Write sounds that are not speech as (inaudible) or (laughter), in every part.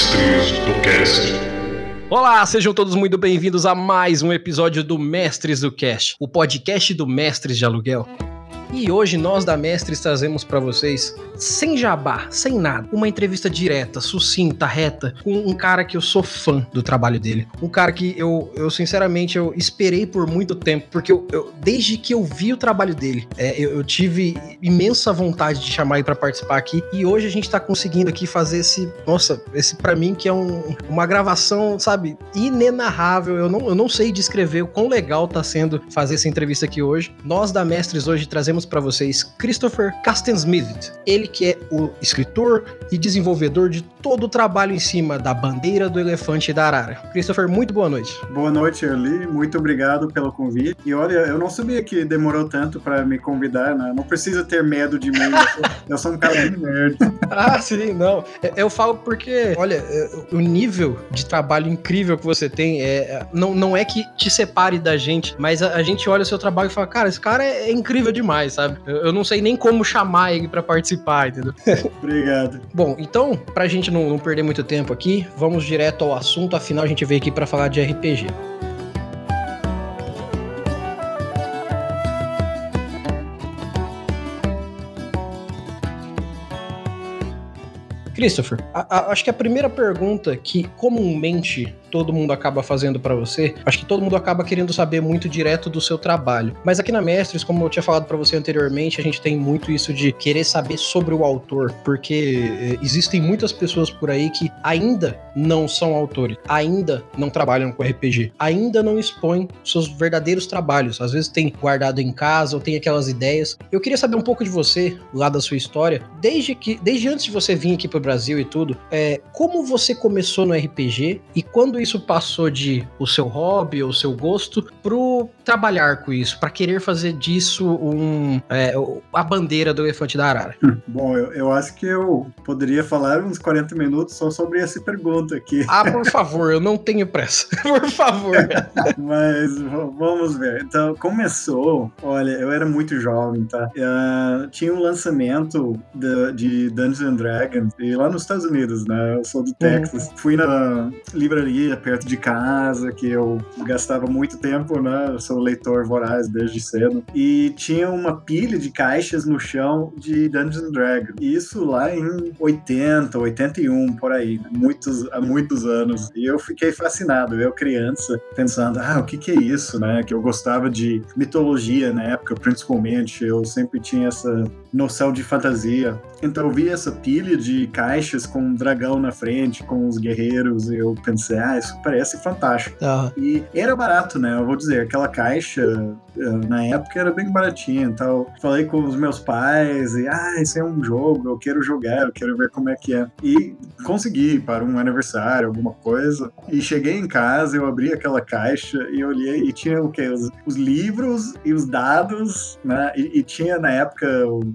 Mestres do Cast. Olá, sejam todos muito bem-vindos a mais um episódio do Mestres do Cast, o podcast do Mestres de Aluguel. E hoje nós da Mestres trazemos para vocês, sem jabá, sem nada, uma entrevista direta, sucinta, reta, com um cara que eu sou fã do trabalho dele. Um cara que eu, eu sinceramente, eu esperei por muito tempo, porque eu, eu desde que eu vi o trabalho dele, é, eu, eu, tive imensa vontade de chamar ele para participar aqui. E hoje a gente tá conseguindo aqui fazer esse, nossa, esse para mim que é um, uma gravação, sabe, inenarrável. Eu não, eu não sei descrever o quão legal tá sendo fazer essa entrevista aqui hoje. Nós da Mestres hoje trazemos para vocês Christopher Castensmith. Ele que é o escritor e desenvolvedor de todo o trabalho em cima da bandeira do elefante da arara. Christopher, muito boa noite. Boa noite, Early. Muito obrigado pelo convite. E olha, eu não sabia que demorou tanto para me convidar, né? Não precisa ter medo de mim. eu sou um cara bem nerd. (laughs) ah, sim, não. Eu falo porque, olha, é, o nível de trabalho incrível que você tem é, é não, não é que te separe da gente, mas a, a gente olha o seu trabalho e fala, cara, esse cara é, é incrível demais sabe? Eu, eu não sei nem como chamar ele para participar, entendeu? (laughs) Obrigado. Bom, então, pra gente não, não perder muito tempo aqui, vamos direto ao assunto, afinal a gente veio aqui para falar de RPG. Christopher, a, a, acho que a primeira pergunta que comumente todo mundo acaba fazendo para você, acho que todo mundo acaba querendo saber muito direto do seu trabalho. Mas aqui na Mestres, como eu tinha falado para você anteriormente, a gente tem muito isso de querer saber sobre o autor, porque eh, existem muitas pessoas por aí que ainda não são autores, ainda não trabalham com RPG, ainda não expõem seus verdadeiros trabalhos. Às vezes tem guardado em casa ou tem aquelas ideias. Eu queria saber um pouco de você, lá da sua história, desde que desde antes de você vir aqui pro Brasil e tudo, é, como você começou no RPG e quando isso passou de o seu hobby ou seu gosto pro trabalhar com isso, para querer fazer disso um, é, a bandeira do elefante da arara? Hum, bom, eu, eu acho que eu poderia falar uns 40 minutos só sobre essa pergunta aqui. (laughs) Ah, por favor, eu não tenho pressa. (laughs) por favor. (laughs) Mas vamos ver. Então, começou, olha, eu era muito jovem, tá? Uh, tinha um lançamento de, de Dungeons and Dragons, e lá nos Estados Unidos, né? Eu sou do uhum. Texas. Uhum. Fui na livraria perto de casa, que eu gastava muito tempo, né? Eu sou leitor voraz desde cedo. E tinha uma pilha de caixas no chão de Dungeons Dragons. Isso lá em 80, 81, por aí, né? muitos, há muitos anos. E eu fiquei fascinado, eu criança, pensando, ah, o que que é isso, né? Que eu gostava de mitologia na época, principalmente. Eu sempre tinha essa noção de fantasia. Então eu vi essa pilha de caixas com um dragão na frente, com os guerreiros, e eu pensei, ah, isso parece fantástico. Uhum. E era barato, né? Eu vou dizer, aquela caixa eh, na época era bem baratinha, então falei com os meus pais e ah, isso é um jogo, eu quero jogar, eu quero ver como é que é. E consegui para um aniversário, alguma coisa. E cheguei em casa, eu abri aquela caixa e olhei e tinha o quê? Os, os livros e os dados, né? E, e tinha na época o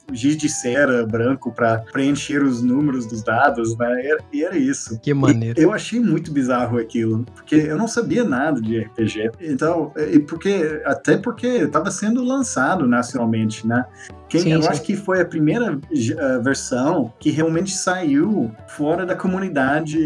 giz de cera branco para preencher os números dos dados, né? E era isso. Que maneiro. E eu achei muito bizarro aquilo, porque eu não sabia nada de RPG. Então, e porque até porque estava sendo lançado nacionalmente, né? Quem, sim, eu sim. acho que foi a primeira uh, versão que realmente saiu fora da comunidade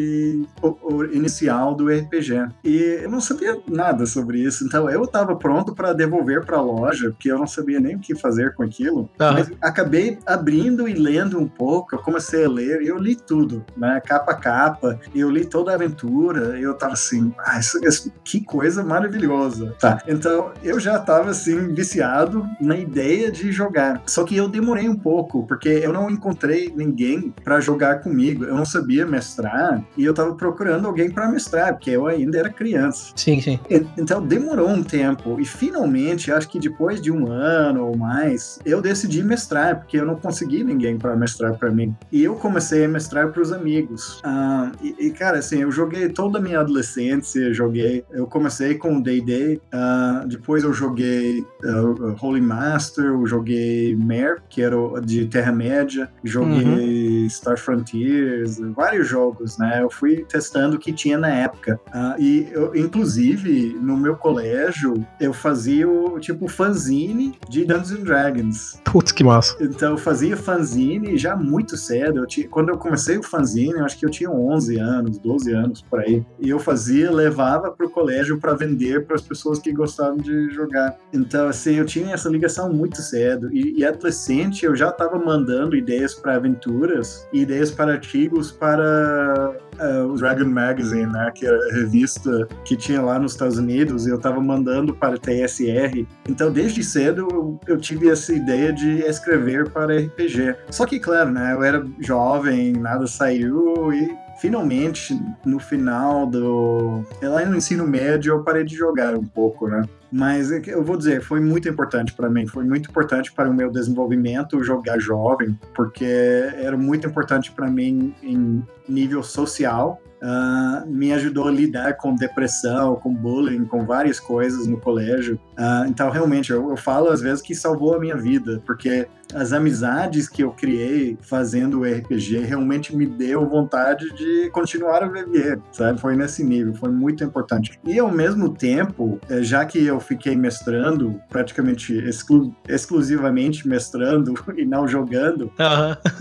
inicial do RPG. E eu não sabia nada sobre isso, então eu estava pronto para devolver para a loja, porque eu não sabia nem o que fazer com aquilo. Uhum. Mas acabei abrindo e lendo um pouco, eu comecei a ler e eu li tudo, né? Capa a capa, eu li toda a aventura, e eu tava assim, ah, isso, isso, que coisa maravilhosa. Tá, então eu já estava assim viciado na ideia de jogar. Só que eu demorei um pouco, porque eu não encontrei ninguém para jogar comigo. Eu não sabia mestrar e eu tava procurando alguém para mestrar, porque eu ainda era criança. Sim, sim. Então demorou um tempo e finalmente, acho que depois de um ano ou mais, eu decidi mestrar, porque eu não consegui ninguém para mestrar para mim. E eu comecei a mestrar para os amigos. Ah, e, e, cara, assim, eu joguei toda a minha adolescência, joguei. Eu comecei com D&D, uh, depois eu joguei uh, Holy Master, eu joguei Mer, que era de Terra-média, joguei uhum. Star Frontiers, vários jogos, né? Eu fui testando o que tinha na época. Uh, e, eu, inclusive, no meu colégio, eu fazia o tipo fanzine de Dungeons and Dragons. Putz, que massa. Então, eu fazia fanzine já muito cedo. Eu tinha, quando eu comecei o fanzine, eu acho que eu tinha 11 anos, 12 anos por aí. E eu fazia, levava para o colégio para vender para as pessoas que gostavam de jogar. Então, assim, eu tinha essa ligação muito cedo. E, e adolescente, eu já estava mandando ideias para aventuras, ideias para artigos para uh, o Dragon Magazine, né, que era a revista que tinha lá nos Estados Unidos, e eu estava mandando para TSR. Então, desde cedo, eu, eu, tive essa ideia de escrever para RPG. Só que, claro, né, eu era jovem, nada saiu, e finalmente, no final do. Lá no ensino médio, eu parei de jogar um pouco, né? Mas é eu vou dizer, foi muito importante para mim, foi muito importante para o meu desenvolvimento jogar jovem, porque era muito importante para mim em nível social uh, me ajudou a lidar com depressão, com bullying, com várias coisas no colégio. Uh, então, realmente, eu, eu, falo às vezes que salvou a minha vida, porque as amizades que eu criei fazendo o RPG realmente me deu vontade de continuar a viver, sabe? Foi nesse nível, foi muito importante. E ao mesmo tempo, eh, já que eu fiquei mestrando, praticamente exclu exclusivamente mestrando (laughs) e não jogando,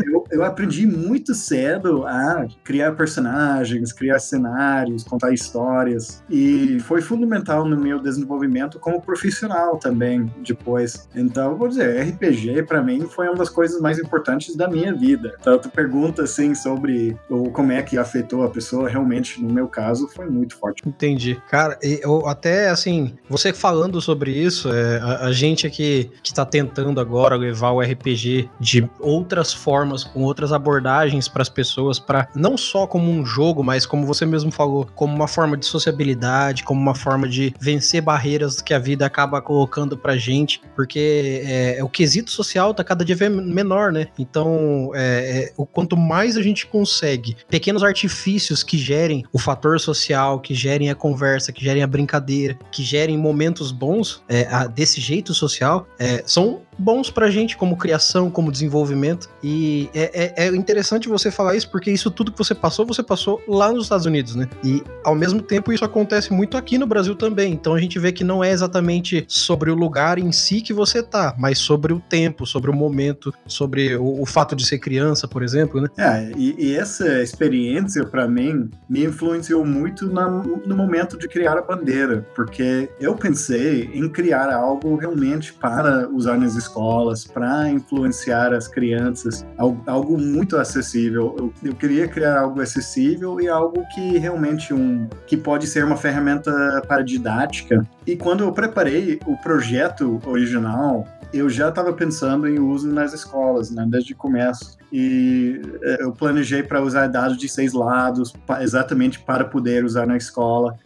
eu, eu aprendi muito cedo a criar personagens, criar cenários, contar histórias. E foi fundamental no meu desenvolvimento como profissional também, depois. Então, vou dizer, RPG para mim foi uma das coisas mais importantes da minha vida. Então, tu pergunta assim sobre o, como é que afetou a pessoa, realmente, no meu caso, foi muito forte. Entendi. Cara, eu até assim, você falando sobre isso, é, a, a gente aqui que tá tentando agora levar o RPG de outras formas, com outras abordagens para as pessoas, para não só como um jogo, mas como você mesmo falou, como uma forma de sociabilidade, como uma forma de vencer barreiras que a vida acaba colocando pra gente, porque é, o quesito social tá cada dia menor, né? Então, é, é, o quanto mais a gente consegue pequenos artifícios que gerem o fator social, que gerem a conversa, que gerem a brincadeira, que gerem momentos bons é, a, desse jeito social, é, são bons pra gente como criação, como desenvolvimento. E é, é, é, interessante você falar isso, porque isso tudo que você passou, você passou lá nos Estados Unidos, né? E ao mesmo tempo isso acontece muito aqui no Brasil também. Então a gente vê que não é exatamente sobre o lugar em si que você tá, mas sobre o tempo, sobre o momento, sobre o, o fato de ser criança, por exemplo, né? É, e, e essa experiência para mim me influenciou muito na, no momento de criar a bandeira, porque eu pensei em criar algo realmente para usar nas escolas, para influenciar as crianças, algo muito acessível. Eu, eu, queria criar algo acessível e algo que realmente um que pode ser uma ferramenta para didática. E quando eu preparei o projeto original, eu já estava pensando em uso nas escolas, né, desde o começo. E é, eu planejei para usar dados de seis lados, exatamente para poder usar na escola,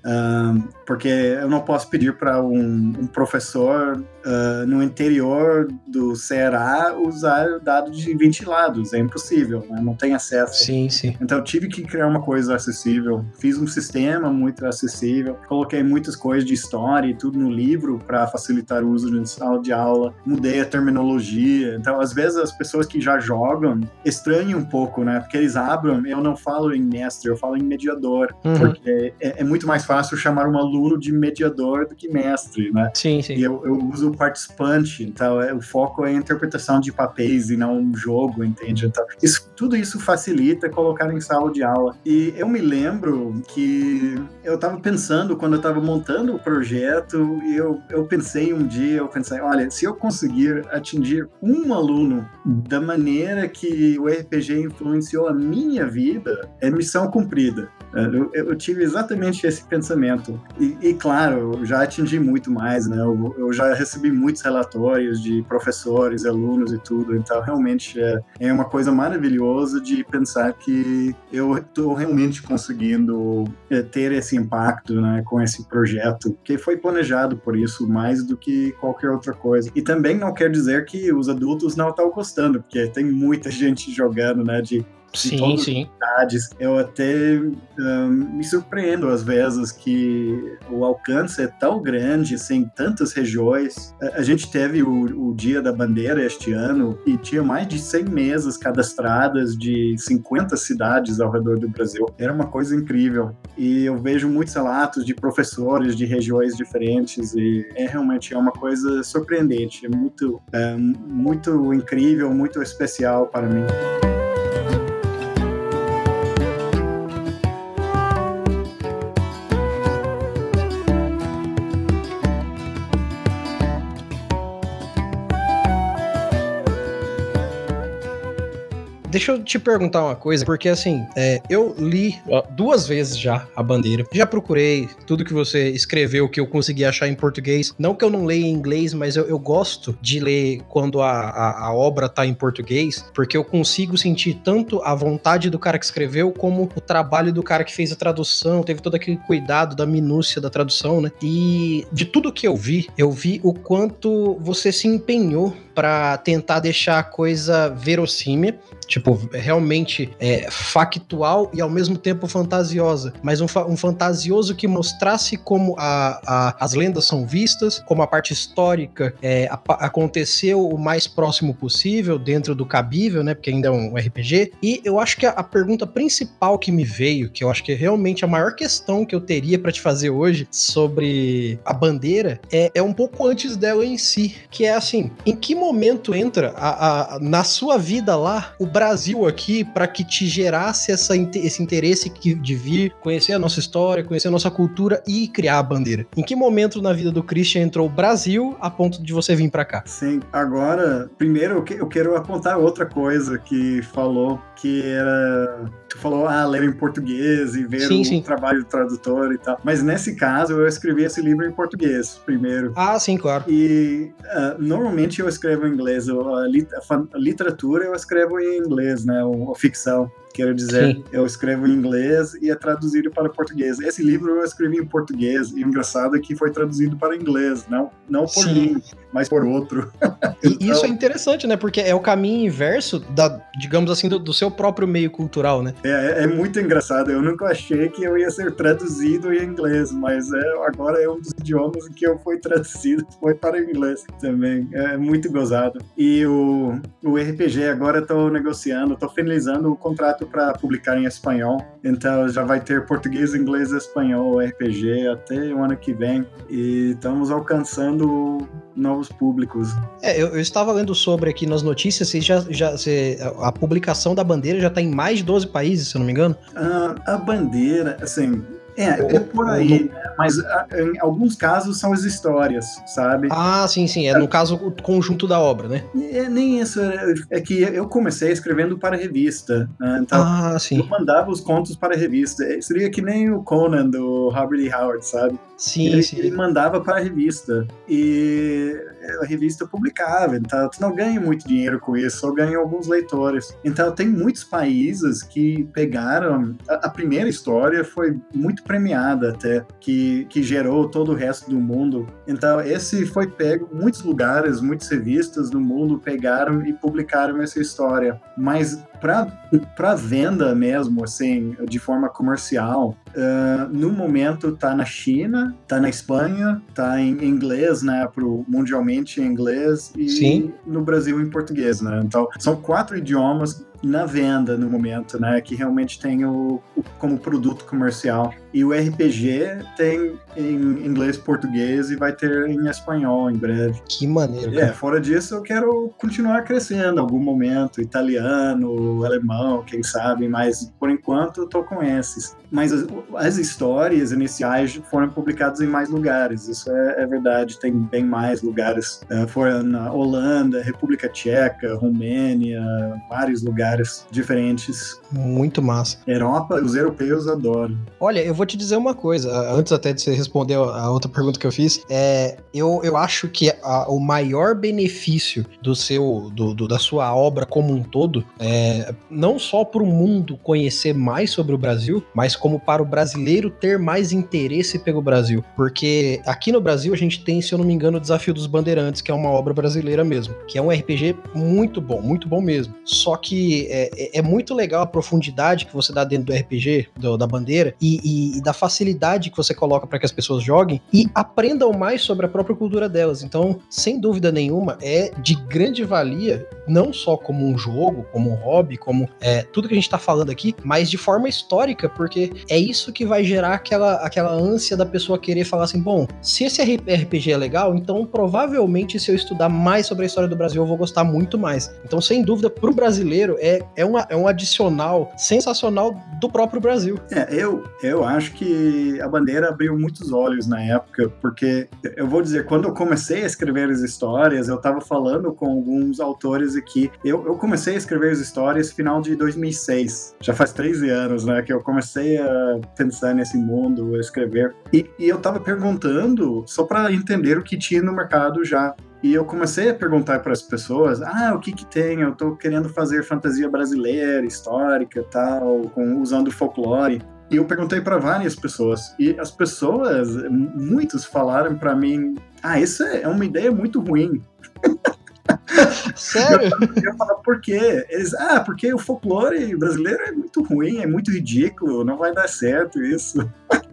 porque eu não posso pedir para um, professor no interior do Ceará usar dados de 20 lados, é impossível, né? não tem acesso. Sim, sim. Então eu tive que criar uma coisa acessível, fiz um sistema muito acessível, coloquei muitas coisas de história e tudo no livro para facilitar o uso de sala de aula, mudei a terminologia. Então, às vezes, as pessoas que já jogam estranham um pouco, né? Porque eles abram, eu não falo em mestre, eu falo em mediador. Uhum. Porque é, é, muito mais fácil chamar um aluno de mediador do que mestre, né? Sim, sim. E eu, eu uso o participante, então é, o foco é a interpretação de papéis e não um jogo, entende? Então, isso, tudo isso facilita colocar em sala de aula. E eu me lembro que eu estava pensando, quando eu estava montando o projeto, e eu, eu pensei um dia, eu pensei, olha, se eu conseguir atingir um aluno da maneira que o RPG influenciou a minha vida, é missão cumprida. Eu, eu, tive exatamente esse pensamento. E, e, claro, eu já atingi muito mais, né? Eu, eu, já recebi muitos relatórios de professores, alunos e tudo. Então, realmente é, é uma coisa maravilhosa de pensar que eu estou realmente conseguindo é, ter esse impacto, né? Com esse projeto, que foi planejado por isso mais do que qualquer outra coisa. E também não quer dizer que os adultos não estão gostando, porque tem muita (laughs) gente jogando, né? De Sim, sim. Cidades. Eu até um, me surpreendo às vezes que o alcance é tão grande, assim, tantas regiões. A, a gente teve o, o, Dia da Bandeira este ano e tinha mais de 100 mesas cadastradas de 50 cidades ao redor do Brasil. Era uma coisa incrível. E eu vejo muitos relatos de professores de regiões diferentes e é realmente é uma coisa surpreendente, é muito, é, muito incrível, muito especial para mim. Deixa eu te perguntar uma coisa, porque assim, é, eu li duas vezes já a bandeira. Já procurei tudo que você escreveu que eu consegui achar em português. Não que eu não leia em inglês, mas eu, eu gosto de ler quando a, a, a, obra tá em português, porque eu consigo sentir tanto a vontade do cara que escreveu, como o trabalho do cara que fez a tradução, teve todo aquele cuidado da minúcia da tradução, né? E de tudo que eu vi, eu vi o quanto você se empenhou para tentar deixar a coisa verossímil, tipo, realmente é, factual e ao mesmo tempo fantasiosa, mas um, fa um fantasioso que mostrasse como a, a, as lendas são vistas, como a parte histórica é, a, aconteceu o mais próximo possível, dentro do cabível, né, porque ainda é um RPG, e eu acho que a, a pergunta principal que me veio, que eu acho que é realmente a maior questão que eu teria para te fazer hoje sobre a bandeira, é, é um pouco antes dela em si, que é assim, em que momento entra a, a, na sua vida lá o Brasil aqui para que te gerasse essa, esse interesse de vir conhecer a nossa história, conhecer a nossa cultura e criar a bandeira? Em que momento na vida do Christian entrou o Brasil a ponto de você vir para cá? Sim, agora, primeiro eu quero apontar outra coisa que falou que era. Tu falou, ah, ler em português e ver sim, o sim. trabalho do tradutor e tal. Mas nesse caso, eu escrevi esse livro em português primeiro. Ah, sim, claro. E uh, normalmente eu escrevo em inglês. A, literatura eu escrevo em inglês, né? A ficção. Quero dizer, Sim. eu escrevo em inglês e é traduzido para português. Esse livro eu escrevi em português e o engraçado é que foi traduzido para inglês, não, não por Sim. mim, mas por outro. E (laughs) então... isso é interessante, né? Porque é o caminho inverso da, digamos assim, do, do seu próprio meio cultural, né? É, é, é, muito engraçado. Eu nunca achei que eu ia ser traduzido em inglês, mas é, agora é um dos idiomas que eu fui traduzido, (laughs) foi para inglês também. É muito gozado. E o, o RPG agora estou negociando, estou finalizando o contrato para publicar em espanhol. Então já vai ter português, inglês, espanhol, RPG até o ano que vem. E estamos alcançando novos públicos. É, eu, eu, estava lendo sobre aqui nas notícias, já, já, você, a publicação da bandeira já está em mais de 12 países, se eu não me engano. Uh, a bandeira, assim, é, é por aí, né? mas ah, em alguns casos são as histórias, sabe? Ah, sim, sim. É no caso o conjunto da obra, né? É, nem isso. É, é que eu comecei escrevendo para revista. Né? Então, ah, sim. Eu mandava os contos para revista. É, seria que nem o Conan do Robert E. Howard, sabe? Sim, ele, sim. Ele mandava para a revista. E a revista publicava. Então, tu não ganha muito dinheiro com isso, só ganha alguns leitores. Então, tem muitos países que pegaram. A, a primeira história foi muito premiada até, que, que gerou todo o resto do mundo. Então, esse foi pego, muitos lugares, muitas revistas do mundo pegaram e publicaram essa história. Mas para venda mesmo, assim, de forma comercial, uh, no momento tá na China, tá na Espanha, tá em inglês, né, pro mundialmente em inglês e Sim. no Brasil em português, né? Então, são quatro idiomas na venda no momento, né? Que realmente tem o, o, como produto comercial. E o RPG tem em inglês, português e vai ter em espanhol em breve. Que maneiro. É, fora disso, eu quero continuar crescendo em algum momento, italiano, alemão, quem sabe, mas por enquanto eu tô com esses. Mas as, as histórias iniciais foram publicadas em mais lugares, isso é, é verdade, tem bem mais lugares. Uh, foram na Holanda, República Tcheca, Romênia, vários lugares diferentes. Muito massa. Europa, os europeus adoram. Olha, eu vou te dizer uma coisa, antes até de você responder a outra pergunta que eu fiz, é, eu, eu acho que a, o maior benefício do seu, do, do, da sua obra como um todo, é, não só para o mundo conhecer mais sobre o Brasil, mas como para o brasileiro ter mais interesse pelo Brasil. Porque aqui no Brasil a gente tem, se eu não me engano, o Desafio dos Bandeirantes, que é uma obra brasileira mesmo, que é um RPG muito bom, muito bom mesmo. Só que é, é, é muito legal a profundidade que você dá dentro do RPG, do, da bandeira, e, e, e, da facilidade que você coloca para que as pessoas joguem e aprendam mais sobre a própria cultura delas. Então, sem dúvida nenhuma, é de grande valia, não só como um jogo, como um hobby, como é, tudo que a gente está falando aqui, mas de forma histórica, porque é isso que vai gerar aquela, aquela ânsia da pessoa querer falar assim: bom, se esse RPG é legal, então provavelmente se eu estudar mais sobre a história do Brasil, eu vou gostar muito mais. Então, sem dúvida, para o brasileiro, é, é, uma, é um adicional sensacional do próprio Brasil. É, eu, eu acho que a bandeira abriu muitos olhos na época, porque eu vou dizer, quando eu comecei a escrever as histórias, eu estava falando com alguns autores aqui. Eu, eu comecei a escrever as histórias final de 2006. Já faz 13 anos, né, que eu comecei a pensar nesse mundo, a escrever. E, e eu estava perguntando só para entender o que tinha no mercado já. E eu comecei a perguntar para as pessoas: ah, o que que tem? Eu estou querendo fazer fantasia brasileira, histórica, tal, com, usando folclore. E eu perguntei para várias pessoas. E as pessoas, muitos falaram para mim: ah, isso é uma ideia muito ruim. (laughs) Sério? Eu, eu falo, por quê? Eles, ah, porque o folclore brasileiro é muito ruim, é muito ridículo, não vai dar certo isso. (laughs)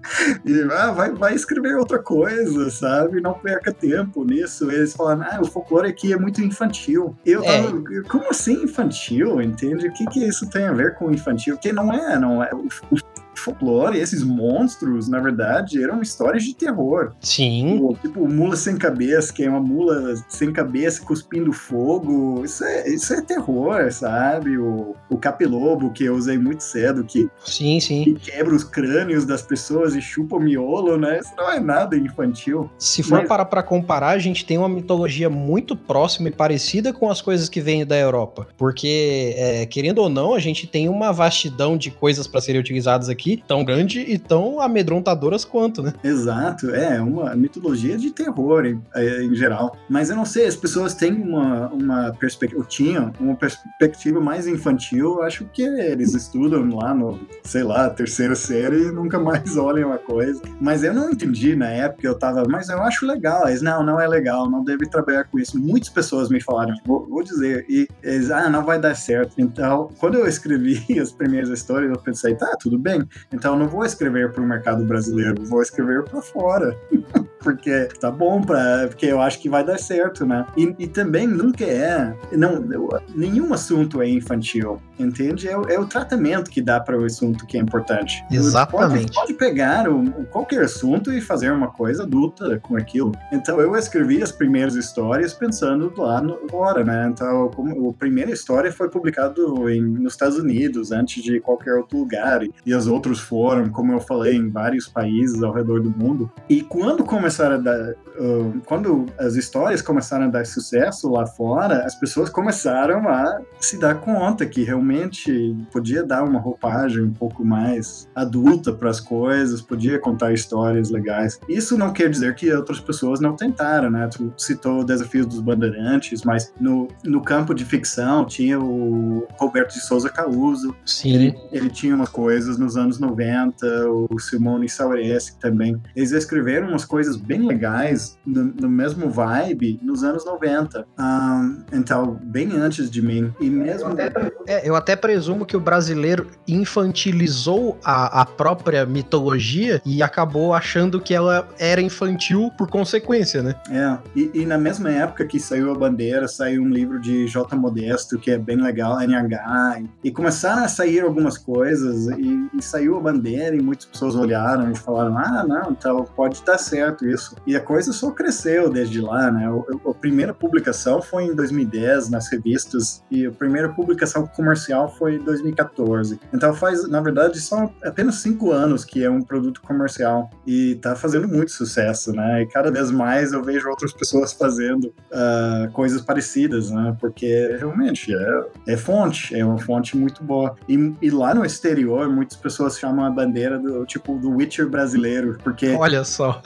E ah, vai, vai escrever outra coisa, sabe? Não perca tempo nisso. Eles falam, ah, o folclore aqui é muito infantil. Eu é. tava, como assim infantil? Entende? O que, que isso tem a ver com infantil? Que não é, não é. O, o folclore, esses monstros, na verdade, eram histórias de terror. Sim. Tipo, tipo mula sem cabeça, que é uma mula sem cabeça cuspindo fogo. Isso é, isso é terror, sabe? O, o capilobo, que eu usei muito cedo, que, sim, sim. que quebra os crânios das pessoas e chupa o miolo, né? Isso não é nada infantil. Se for Mas... parar pra comparar, a gente tem uma mitologia muito próxima e parecida com as coisas que vêm da Europa. Porque, é, querendo ou não, a gente tem uma vastidão de coisas para serem utilizadas aqui tão grande e tão amedrontadoras quanto, né? Exato, é uma mitologia de terror em, é, em geral. Mas eu não sei, as pessoas têm uma, uma perspectiva, tinham uma perspectiva mais infantil, acho que eles estudam lá no, sei lá, terceira série e nunca mais (laughs) olham a coisa. Mas eu não entendi na época, eu tava, mas eu acho legal. Eles, não, não é legal, não deve trabalhar com isso. Muitas pessoas me falaram, vou, vou dizer, e eles, ah, não vai dar certo. Então, quando eu escrevi (laughs) as primeiras histórias, eu pensei, tá, tudo bem, então eu não vou escrever para o mercado brasileiro, vou escrever para fora. (laughs) porque tá bom para porque eu acho que vai dar certo, né? E, e também nunca é, não, nenhum assunto é infantil, entende? É, é o tratamento que dá para o assunto que é importante. Exatamente. Pode, pode pegar o, qualquer assunto e fazer uma coisa adulta com aquilo. Então eu escrevi as primeiras histórias pensando lá no, agora, né? Então como, a primeira história foi publicado em, nos Estados Unidos antes de qualquer outro lugar e, e as outros foram, como eu falei, em vários países ao redor do mundo. E quando começaram a dar, uh, quando as histórias começaram a dar sucesso lá fora, as pessoas começaram a se dar conta que realmente podia dar uma roupagem um pouco mais adulta para as coisas, podia contar histórias legais. Isso não quer dizer que outras pessoas não tentaram, né? Tu citou o Desafio dos Bandeirantes, mas no, no campo de ficção tinha o Roberto de Souza Causo. Sim. Ele, ele tinha umas coisas nos anos 90, o Simone Saureschi também. Eles escreveram umas coisas bem legais, no, no mesmo vibe, nos anos 90. Um, então, bem antes de mim. E mesmo. Eu até, é, eu até presumo que o brasileiro infantilizou a, a própria mitologia e acabou achando que ela era infantil por consequência, né? É. E, e na mesma época que saiu a bandeira, saiu um livro de J. Modesto, que é bem legal, NH, e começaram a sair algumas coisas, e, e saiu a bandeira, e muitas pessoas olharam e falaram: ah, não, então pode estar certo isso. E a coisa só cresceu desde lá, né? A, a primeira publicação foi em 2010 nas revistas e a primeira publicação comercial foi em 2014. Então faz, na verdade, são apenas cinco anos que é um produto comercial e tá fazendo muito sucesso, né? E cada vez mais eu vejo outras pessoas fazendo uh, coisas parecidas, né? Porque realmente é, é fonte, é uma fonte muito boa. E, e lá no exterior, muitas pessoas chamam a bandeira do tipo do Witcher brasileiro, porque olha só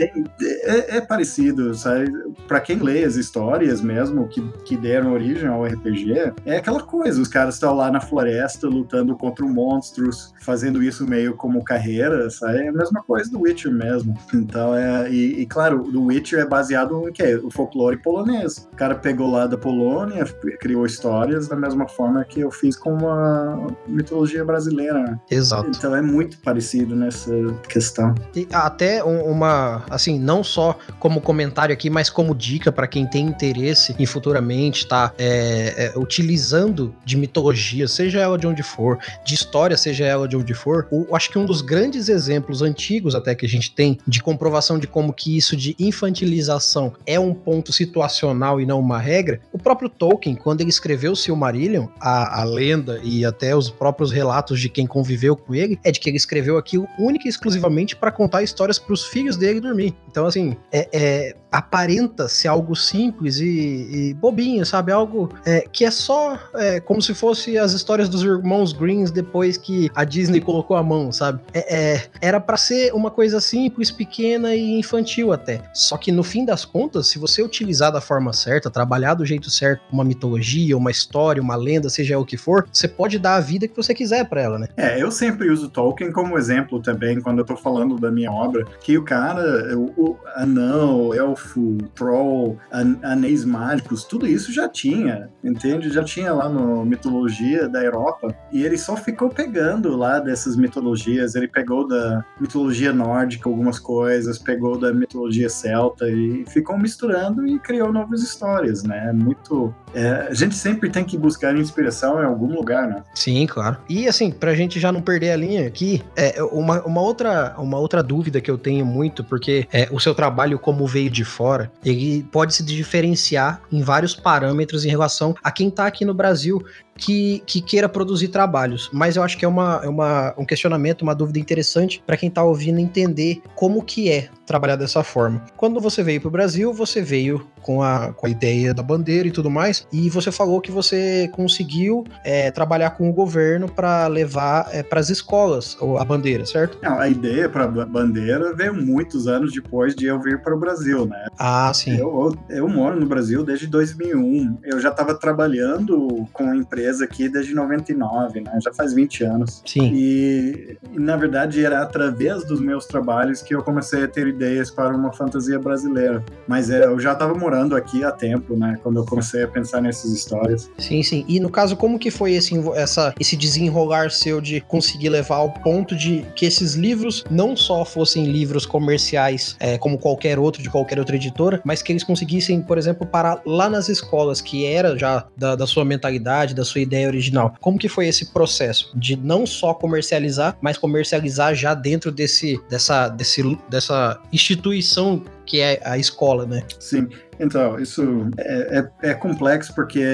é, é, parecido, sabe? Pra quem lê as histórias mesmo que, que deram origem ao RPG, é aquela coisa, os caras estão lá na floresta lutando contra monstros, fazendo isso meio como carreira, sabe? É a mesma coisa do Witcher mesmo. Então é. E, e claro, o Witcher é baseado em quê? O folclore polonês. O cara pegou lá da Polônia, criou histórias da mesma forma que eu fiz com uma mitologia brasileira. Né? Exato. Então é muito parecido nessa questão. E até uma, assim, não só como comentário aqui, mas como dica para quem tem interesse em futuramente estar tá, é, é, utilizando de mitologia, seja ela de onde for, de história, seja ela de onde for. Eu acho que um dos grandes exemplos antigos até que a gente tem de comprovação de como que isso de infantilização é um ponto situacional e não uma regra, o próprio Tolkien, quando ele escreveu Silmarillion, a, a lenda e até os próprios relatos de quem conviveu com ele, é de que ele escreveu aquilo única e exclusivamente para contar histórias para os filhos dele dormir. Então, assim, é, é aparenta ser algo simples e, e bobinho, sabe? Algo é, que é só é, como se fosse as histórias dos irmãos Greens depois que a Disney colocou a mão, sabe? É, é era para ser uma coisa simples, pequena e infantil até. Só que no fim das contas, se você utilizar da forma certa, trabalhar do jeito certo, uma mitologia, uma história, uma lenda, seja o que for, você pode dar a vida que você quiser para ela, né? É, eu sempre uso Tolkien como exemplo também quando eu tô falando da minha obra, que o cara, o, o anão, elfo, troll, an anéis mágicos, tudo isso já tinha, entende? Já tinha lá no mitologia da Europa. E ele só ficou pegando lá dessas mitologias. Ele pegou da mitologia nórdica algumas coisas, pegou da mitologia celta e ficou misturando e criou novas histórias, né? Muito. É, a gente sempre tem que buscar inspiração em algum lugar, né? Sim, claro. E assim, pra gente já não perder a linha aqui, é, uma, uma, outra, uma outra dúvida que eu tenho muito, porque é, o seu trabalho como veio de fora, ele pode se diferenciar em vários parâmetros em relação a quem está aqui no Brasil que, que queira produzir trabalhos. Mas eu acho que é, uma, é uma, um questionamento, uma dúvida interessante para quem está ouvindo entender como que é trabalhar dessa forma. Quando você veio para o Brasil, você veio com a, com a ideia da bandeira e tudo mais, e você falou que você conseguiu é, trabalhar com o governo para levar é, para as escolas a bandeira, certo? Não, a ideia para a bandeira veio muitos anos depois de eu vir para o Brasil, né? Ah, sim. Eu, eu, eu moro no Brasil desde 2001. Eu já estava trabalhando com a empresa aqui desde 99, né? Já faz 20 anos. Sim. E, e, na verdade era através dos meus trabalhos que eu comecei a ter ideias para uma fantasia brasileira. Mas é, eu já estava morando aqui há tempo, né? Quando eu comecei a pensar nessas histórias. Sim, sim. E no caso, como que foi esse, essa, esse desenrolar seu de conseguir levar ao ponto de que esses livros não só fossem livros comerciais, é, como qualquer outro de qualquer outra editora, mas que eles conseguissem, por exemplo, parar lá nas escolas, que era já da, da sua mentalidade, da sua ideia original. Como que foi esse processo de não só comercializar, mas comercializar já dentro desse, dessa, desse, dessa instituição que é a escola, né? Sim. Então, isso é, é, é, complexo porque,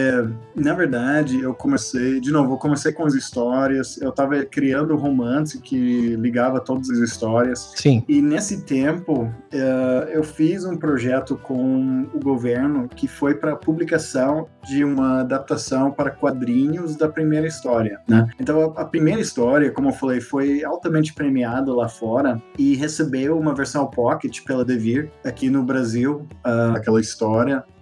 na verdade, eu comecei, de novo, eu comecei com as histórias, eu estava criando um romance que ligava todas as histórias. Sim. E nesse tempo, uh, eu fiz um projeto com o governo que foi para publicação de uma adaptação para quadrinhos da primeira história, né? Então, a, primeira história, como eu falei, foi altamente premiada lá fora e recebeu uma versão pocket pela Devir aqui no Brasil, uh, aquela história,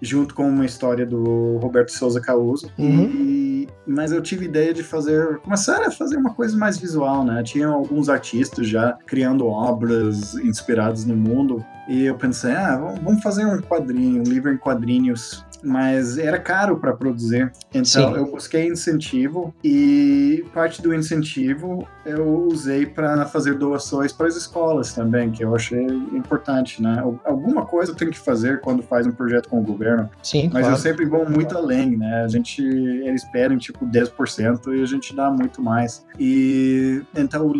junto com uma história do Roberto Souza Causo. Uhum. E, mas eu tive ideia de fazer, começar a fazer uma coisa mais visual, né? Tinha alguns artistas já criando obras inspiradas no mundo. E eu pensei, ah, vamos fazer um quadrinho, um livro em quadrinhos mas era caro para produzir. Então Sim. eu busquei incentivo e parte do incentivo eu usei para fazer doações para as escolas também, que eu achei importante, né? Alguma coisa tem que fazer quando faz um projeto com o governo. Sim, mas claro. eu sempre vou muito além, né? A gente eles pedem tipo 10% e a gente dá muito mais. E então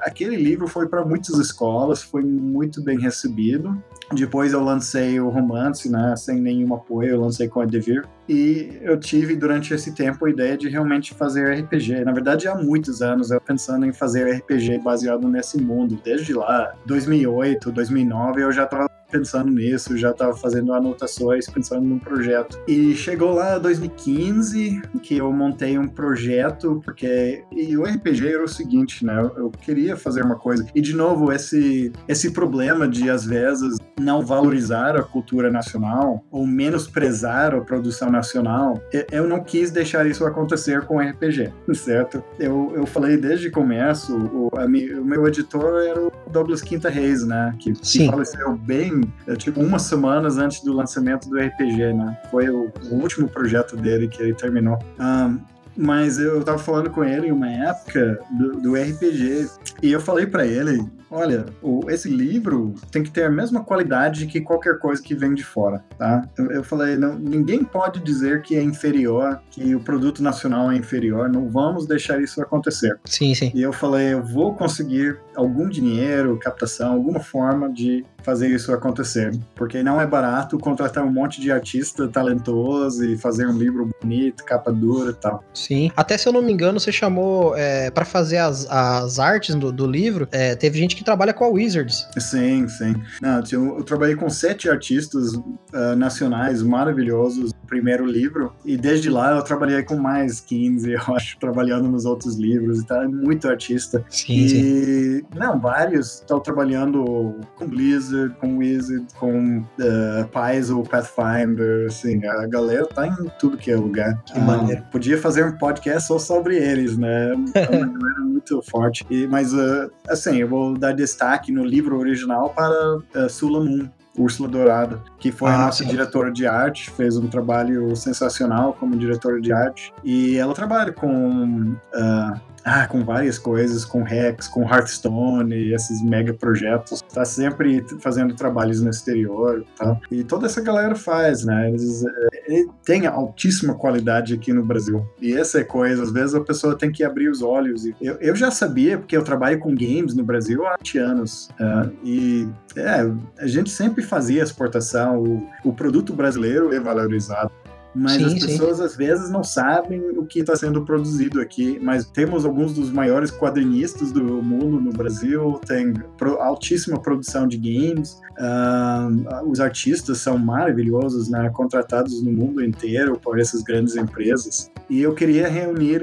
aquele livro foi para muitas escolas, foi muito bem recebido. Depois eu lancei o romance, né? Sem nenhum apoio, eu lancei com a Devir. E eu tive durante esse tempo a ideia de realmente fazer RPG. Na verdade, há muitos anos eu pensando em fazer RPG baseado nesse mundo. Desde lá, 2008, 2009, eu já estava pensando nisso, já estava fazendo anotações, pensando num projeto. E chegou lá 2015 que eu montei um projeto, porque e o RPG era o seguinte, né? Eu, queria fazer uma coisa. E de novo, esse, esse problema de às vezes não valorizar a cultura nacional ou menosprezar a produção nacional, eu não quis deixar isso acontecer com o RPG, (laughs) certo? Eu, eu falei desde o começo, o, a, o meu editor era o Douglas Quinta Reis, né? Que, que faleceu bem, é, tipo, umas semanas antes do lançamento do RPG, né? Foi o, o último projeto dele que ele terminou. Um, mas eu tava falando com ele em uma época do, do RPG e eu falei para ele olha, o, esse livro tem que ter a mesma qualidade que qualquer coisa que vem de fora, tá? Eu, eu, falei, não, ninguém pode dizer que é inferior, que o produto nacional é inferior, não vamos deixar isso acontecer. Sim, sim. E eu falei, eu vou conseguir algum dinheiro, captação, alguma forma de fazer isso acontecer, porque não é barato contratar um monte de artista talentoso e fazer um livro bonito, capa dura e tal. Sim. Até se eu não me engano, você chamou é, para fazer as, as artes do, do livro, é, teve gente que trabalha com a Wizards. Sim, sim. Não, eu, eu trabalhei com sete artistas uh, nacionais maravilhosos no primeiro livro, e desde lá eu trabalhei com mais 15, (laughs) eu acho, trabalhando nos outros livros e tá muito artista. Sim, e, sim. não, vários estão trabalhando com Blizzard, com Wizard, com uh, Paizo, Pathfinder, assim, a galera tá em tudo que é lugar. Que ah, maneiro. Podia fazer um podcast só sobre eles, né? É uma (laughs) galera muito forte. E, mas, uh, assim, eu vou dar destaque no livro original para uh, Sula Moon, Úrsula Dourada, que foi ah, a nossa sim. diretora de arte, fez um trabalho sensacional como diretora de arte. E ela trabalha com uh, ah, com várias coisas, com Rex, com Hearthstone e esses mega projetos. Tá sempre fazendo trabalhos no exterior e. E toda essa galera faz, né? Eles, é, tem altíssima qualidade aqui no Brasil. E essa é coisa, às vezes a pessoa tem que abrir os olhos. Eu, eu já sabia, porque eu trabalho com games no Brasil há 20 anos. Uh, e é, a gente sempre fazia exportação. O, o produto brasileiro é valorizado mas sim, as pessoas sim. às vezes não sabem o que está sendo produzido aqui. Mas temos alguns dos maiores quadrinistas do mundo no Brasil, tem altíssima produção de games, uh, os artistas são maravilhosos, né, contratados no mundo inteiro por essas grandes empresas. E eu queria reunir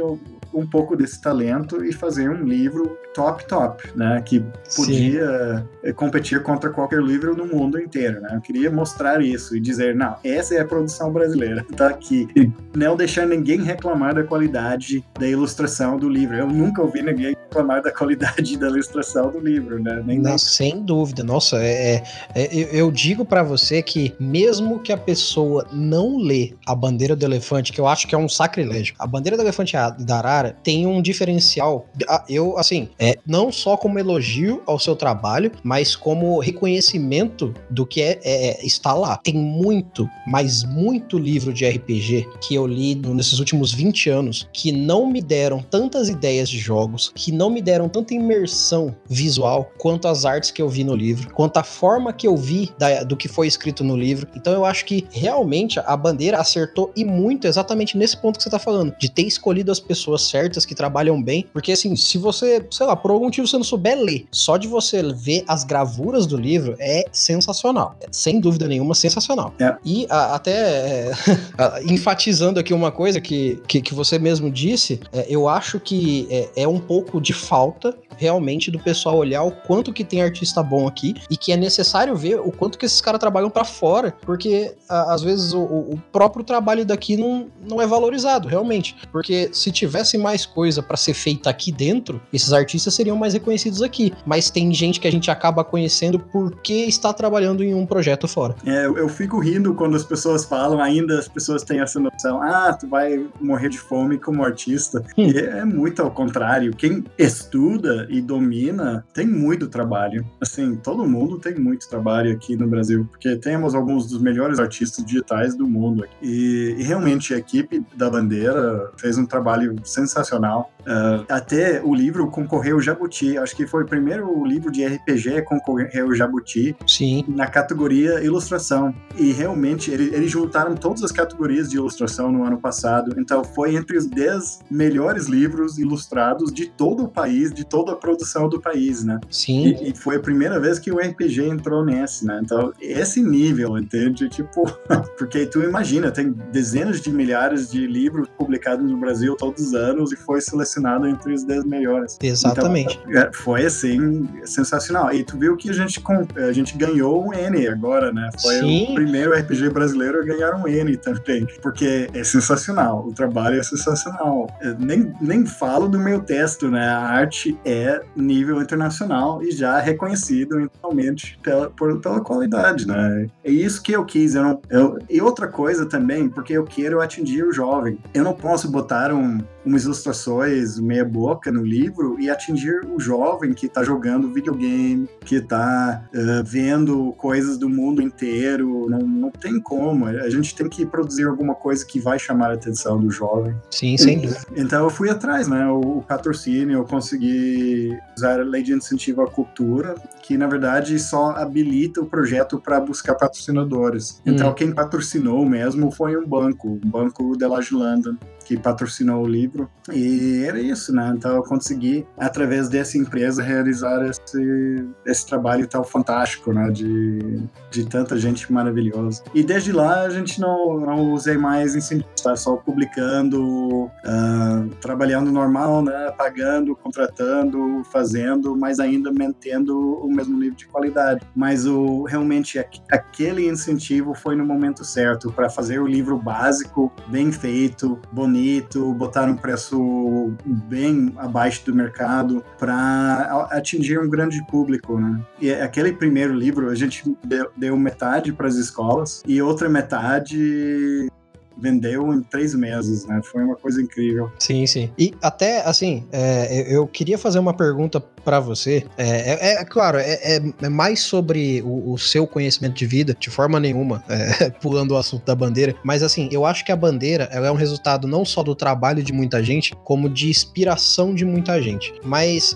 um pouco desse talento e fazer um livro top, top, né? Que podia Sim. Eh, competir contra qualquer livro no mundo inteiro, né? Eu queria mostrar isso e dizer, não, essa é a produção brasileira, (laughs) tá aqui. Não deixar ninguém reclamar da qualidade da ilustração do livro. Eu nunca ouvi ninguém reclamar da qualidade da ilustração do livro, né? Nem, não, nem... Sem dúvida. Nossa, é, é, é eu digo para você que mesmo que a pessoa não lê a bandeira do elefante, que eu acho que é um sacrilégio, a bandeira do elefante da Arara tem um diferencial. Eu, assim, é, não só como elogio ao seu trabalho, mas como reconhecimento do que é, é, está lá. Tem muito, mas muito livro de RPG que eu li nesses últimos 20 anos que não me deram tantas ideias de jogos, que não me deram tanta imersão visual quanto as artes que eu vi no livro, quanto a forma que eu vi da, do que foi escrito no livro. Então eu acho que realmente a bandeira acertou e muito exatamente nesse ponto que você está falando, de ter escolhido as pessoas certas que trabalham bem, porque assim, se você, sei lá, por algum motivo você não souber ler, só de você ver as gravuras do livro é sensacional. É, sem dúvida nenhuma, sensacional. É. E a, até (laughs) é, enfatizando aqui uma coisa que, que, que você mesmo disse, é, eu acho que é, é um pouco de falta realmente do pessoal olhar o quanto que tem artista bom aqui e que é necessário ver o quanto que esses caras trabalham para fora, porque a, às vezes o, o, próprio trabalho daqui não, não é valorizado, realmente. Porque se tivesse mais coisa para ser feita aqui dentro, esses artistas seriam mais reconhecidos aqui. Mas tem gente que a gente acaba conhecendo porque está trabalhando em um projeto fora. É, eu fico rindo quando as pessoas falam, ainda as pessoas têm essa noção, ah, tu vai morrer de fome como artista. Hum. E é muito ao contrário. Quem estuda e domina tem muito trabalho. Assim, todo mundo tem muito trabalho aqui no Brasil, porque temos alguns dos melhores artistas digitais do mundo. E, e realmente a equipe da Bandeira fez um trabalho sensacional. Uh, até o livro concorreu Jabuti, acho que foi o primeiro livro de RPG concorreu Jabuti Sim. na categoria ilustração. E realmente eles, eles juntaram todas as categorias categorias de ilustração no ano passado. Então, foi entre os 10 melhores livros ilustrados de todo o país, de toda a produção do país, né? Sim. E, e foi a primeira vez que o RPG entrou nesse, né? Então, esse nível, entende? Tipo, (laughs) porque tu imagina, tem dezenas de milhares de livros publicados no Brasil todos os anos e foi selecionado entre os 10 melhores. Exatamente. Então, foi assim, sensacional. E tu viu que a gente, a gente ganhou um N agora, né? Foi Sim. o primeiro RPG brasileiro a ganhar um N também. Porque é sensacional, o trabalho é sensacional. Nem, nem falo do meu texto, né? A arte é nível internacional e já reconhecido internacionalmente pela, por, pela qualidade, né? É isso que eu quis. Eu não, eu, e outra coisa também, porque eu quero atingir o jovem. Eu não posso botar um, umas ilustrações meia boca no livro e atingir o jovem que está jogando videogame, que está uh, vendo coisas do mundo inteiro. Não, não tem como. A gente tem que produzir alguma coisa que vai chamar a atenção do jovem. Sim, sem dúvida. Então eu fui atrás, né? O, o patrocínio, eu consegui usar a lei de incentivo à cultura, que na verdade só habilita o projeto para buscar patrocinadores. Então hum. quem patrocinou mesmo foi um banco, um banco de La London que patrocinou o livro. E era isso, né? Então eu consegui, através dessa empresa, realizar esse, esse trabalho tão fantástico, né? De, de tanta gente maravilhosa. E desde lá a gente não, não usei mais incentivos, tá? Só publicando, uh, trabalhando normal, né? Pagando, contratando, fazendo, mas ainda mantendo o mesmo nível de qualidade. Mas o, realmente aquele incentivo foi no momento certo para fazer o livro básico, bem feito, bonito bonito, botaram um preço bem abaixo do mercado para atingir um grande público, né? E aquele primeiro livro a gente deu, deu metade para as escolas e outra metade vendeu em três meses, né? Foi uma coisa incrível. Sim, sim. E até, assim, é, eu queria fazer uma pergunta para você. É, é, é, claro, é, é, é mais sobre o, o, seu conhecimento de vida, de forma nenhuma, é, (laughs) pulando o assunto da bandeira, mas assim, eu acho que a bandeira ela é um resultado não só do trabalho de muita gente, como de inspiração de muita gente. Mas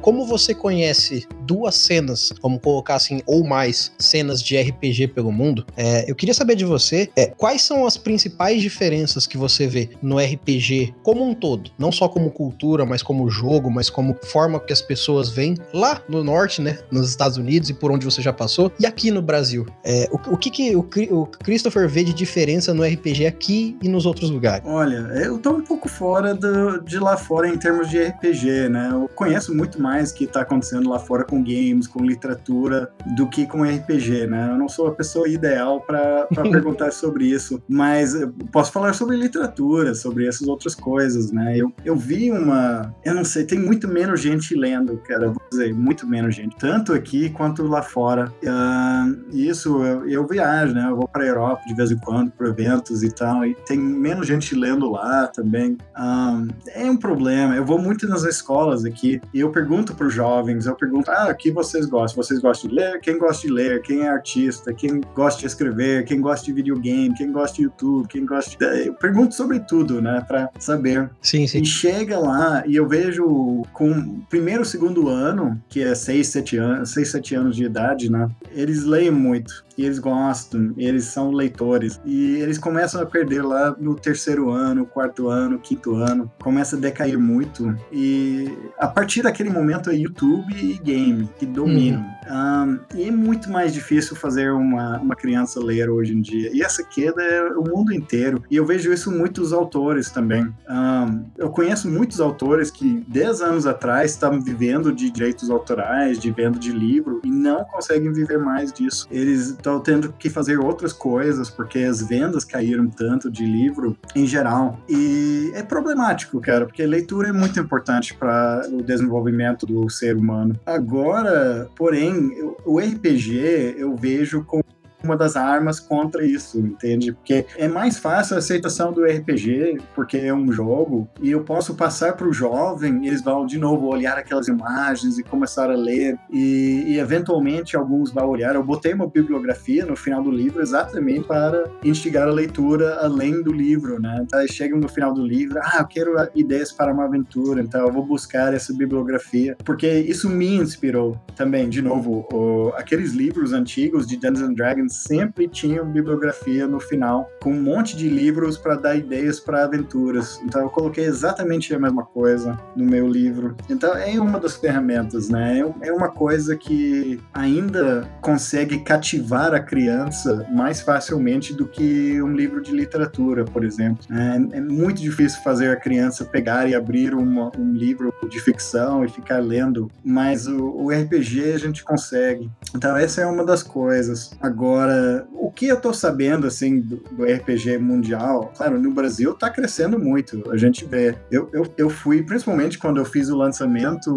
como você conhece duas cenas, vamos colocar assim, ou mais cenas de RPG pelo mundo, eu queria saber de você quais são as principais diferenças que você vê no RPG como um todo, não só como cultura, mas como jogo, mas como forma que as pessoas vêm lá no norte, né, nos Estados Unidos e por onde você já passou, e aqui no Brasil. É, o, o, que, que o, o, Christopher vê de diferença no RPG aqui e nos outros lugares? Olha, eu tô um pouco fora do, de lá fora em termos de RPG, né? Eu conheço muito mais o que tá acontecendo lá fora com games, com literatura, do que com RPG, né? Eu não sou a pessoa ideal para (laughs) perguntar sobre isso, mas posso falar sobre literatura, sobre essas outras coisas, né? Eu, eu vi uma. Eu não sei, tem muito menos gente lendo cara, vou dizer, muito menos gente, tanto aqui quanto lá fora. Uh, isso, eu, eu, viajo, né? Eu vou para Europa de vez em quando, para eventos e tal, e tem menos gente lendo lá também. Uh, é um problema. Eu vou muito nas escolas aqui e eu pergunto para os jovens, eu pergunto, ah, o que vocês gostam? Vocês gostam de ler? Quem gosta de ler? Quem é artista? Quem gosta de escrever? Quem gosta de videogame? Quem gosta de YouTube? Quem gosta de... Eu pergunto sobre tudo, né? Para saber. Sim, sim. E chega lá e eu vejo com primeiro, segundo ano, que é 6, 7 anos, 6, 7 anos de idade, né? Eles leem muito e eles gostam, eles são leitores. E eles começam a perder lá no terceiro ano, quarto ano, quinto ano, começa a decair muito. E a partir daquele momento é YouTube e game que dominam. Uhum. Um, e é muito mais difícil fazer uma, uma criança ler hoje em dia. E essa queda é o mundo inteiro. E eu vejo isso muitos autores também. Um, eu conheço muitos autores que 10 anos atrás estavam vivendo de direitos autorais, de venda de livro, e não conseguem viver mais disso. Eles estão tendo que fazer outras coisas porque as vendas caíram tanto de livro em geral. E é problemático, cara, porque leitura é muito importante para o desenvolvimento do ser humano. Agora, porém, o RPG eu vejo como uma das armas contra isso, entende? Porque é mais fácil a aceitação do RPG, porque é um jogo, e eu posso passar para o jovem, eles vão de novo olhar aquelas imagens e começar a ler, e, e, eventualmente alguns vão olhar. Eu botei uma bibliografia no final do livro exatamente para instigar a leitura além do livro, né? Então, chegam no final do livro, ah, eu quero ideias para uma aventura, então eu vou buscar essa bibliografia, porque isso me inspirou também, de novo, o, aqueles livros antigos de Dungeons and Dragons sempre tinha bibliografia no final, com um monte de livros para dar ideias para aventuras. Então eu coloquei exatamente a mesma coisa no meu livro. Então é uma das ferramentas, né? É, é uma coisa que ainda consegue cativar a criança mais facilmente do que um livro de literatura, por exemplo. É, é muito difícil fazer a criança pegar e abrir uma, um livro de ficção e ficar lendo, mas o, o RPG a gente consegue. Então essa é uma das coisas. Agora, o que eu tô sabendo assim do, do RPG mundial, claro, no Brasil tá crescendo muito. A gente vê. Eu, eu, eu fui, principalmente quando eu fiz o lançamento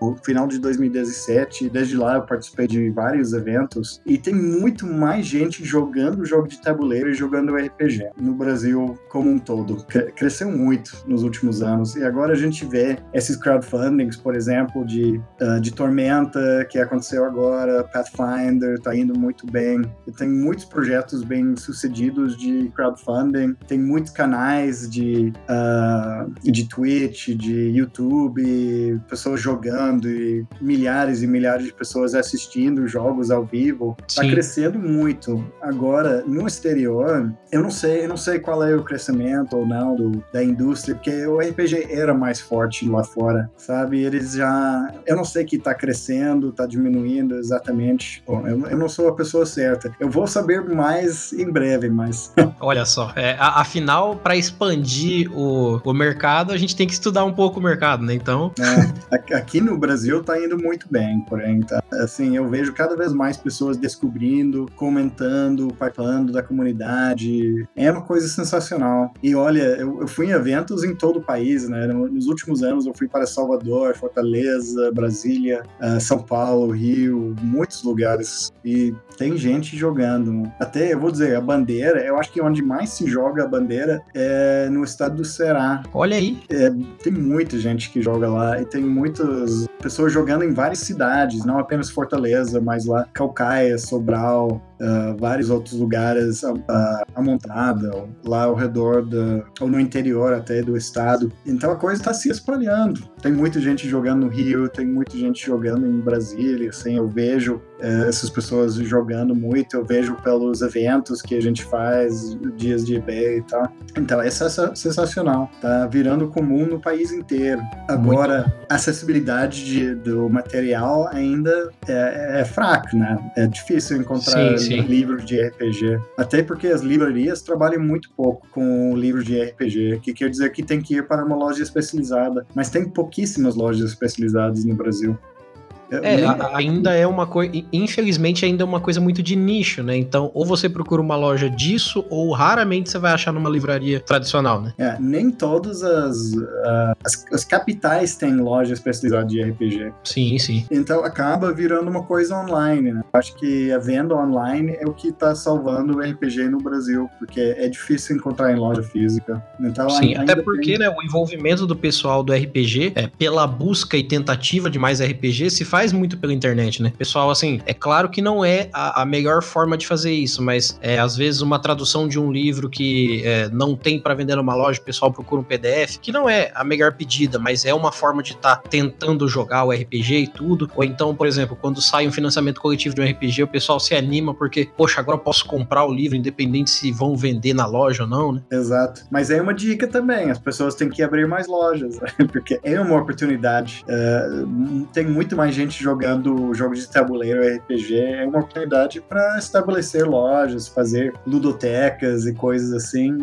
no final de 2017, desde lá eu participei de vários eventos e tem muito mais gente jogando jogo de tabuleiro e jogando RPG no Brasil como um todo. Cresceu muito nos últimos anos e agora a gente vê esses crowdfundings, por exemplo, de, uh, de Tormenta, que aconteceu agora, Pathfinder, tá indo muito bem. E tem muitos projetos bem sucedidos de crowdfunding, tem muitos canais de, uh, de Twitch, de YouTube, pessoas jogando e milhares e milhares de pessoas assistindo jogos ao vivo. Tá Sim. crescendo muito. Agora, no exterior, eu não sei, eu não sei qual é o crescimento ou não do, da indústria, porque o RPG era mais forte lá fora, sabe? Eles já. Eu não sei que tá crescendo, tá diminuindo exatamente. Bom, eu, eu não sou a pessoa certa. Eu vou saber mais em breve, mas. (laughs) Olha só, é, afinal, para expandir o, o mercado, a gente tem que estudar um pouco o mercado, né? Então. É, aqui no Brasil tá indo muito bem, porém, tá? Assim, eu vejo cada vez mais pessoas descobrindo, comentando, participando da comunidade. É uma coisa sensacional. E olha, eu, eu fui em eventos em todo o país, né? Nos últimos anos eu fui para Salvador, Fortaleza, Brasília, uh, São Paulo, Rio, muitos lugares. E tem gente jogando. Até, eu vou dizer, a bandeira, eu acho que onde mais se joga a bandeira é no estado do Ceará. Olha aí. É, tem muita gente que joga lá e tem muitas pessoas jogando em várias cidades, não apenas Fortaleza, mas lá Calcaia, Sobral, uh, vários outros lugares, Amontada, lá ao redor, da, ou no interior até do estado. Então a coisa está se espalhando. Tem muita gente jogando no Rio, tem muita gente jogando em Brasília, assim, eu vejo essas pessoas jogando muito, eu vejo pelos eventos que a gente faz, dias de eBay e tal. Então é sensacional, tá virando comum no país inteiro. Agora, muito. a acessibilidade de, do material ainda é, é fraca, né? É difícil encontrar sim, sim. livros de RPG. Até porque as livrarias trabalham muito pouco com livros de RPG, que quer dizer que tem que ir para uma loja especializada. Mas tem pouquíssimas lojas especializadas no Brasil. É, ainda é uma coisa. Infelizmente, ainda é uma coisa muito de nicho, né? Então, ou você procura uma loja disso, ou raramente você vai achar numa livraria tradicional, né? É, nem todas as, uh, as, as, capitais têm loja especializada de RPG. Sim, sim. Então acaba virando uma coisa online, né? Acho que a venda online é o que tá salvando o RPG no Brasil, porque é difícil encontrar em loja física. Então, sim, até porque, tem... né, o envolvimento do pessoal do RPG, é, pela busca e tentativa de mais RPG, se faz muito pela internet, né? Pessoal, assim, é claro que não é a, a melhor forma de fazer isso, mas é, às vezes uma tradução de um livro que é, não tem para vender numa loja, o pessoal procura um PDF, que não é a melhor pedida, mas é uma forma de estar tá tentando jogar o RPG e tudo. Ou então, por exemplo, quando sai um financiamento coletivo de um RPG, o pessoal se anima porque, poxa, agora eu posso comprar o livro, independente se vão vender na loja ou não, né? Exato. Mas é uma dica também, as pessoas têm que abrir mais lojas, né? (laughs) porque é uma oportunidade. Uh, tem muito mais gente gente jogando jogos de tabuleiro RPG é uma oportunidade para estabelecer lojas, fazer ludotecas e coisas assim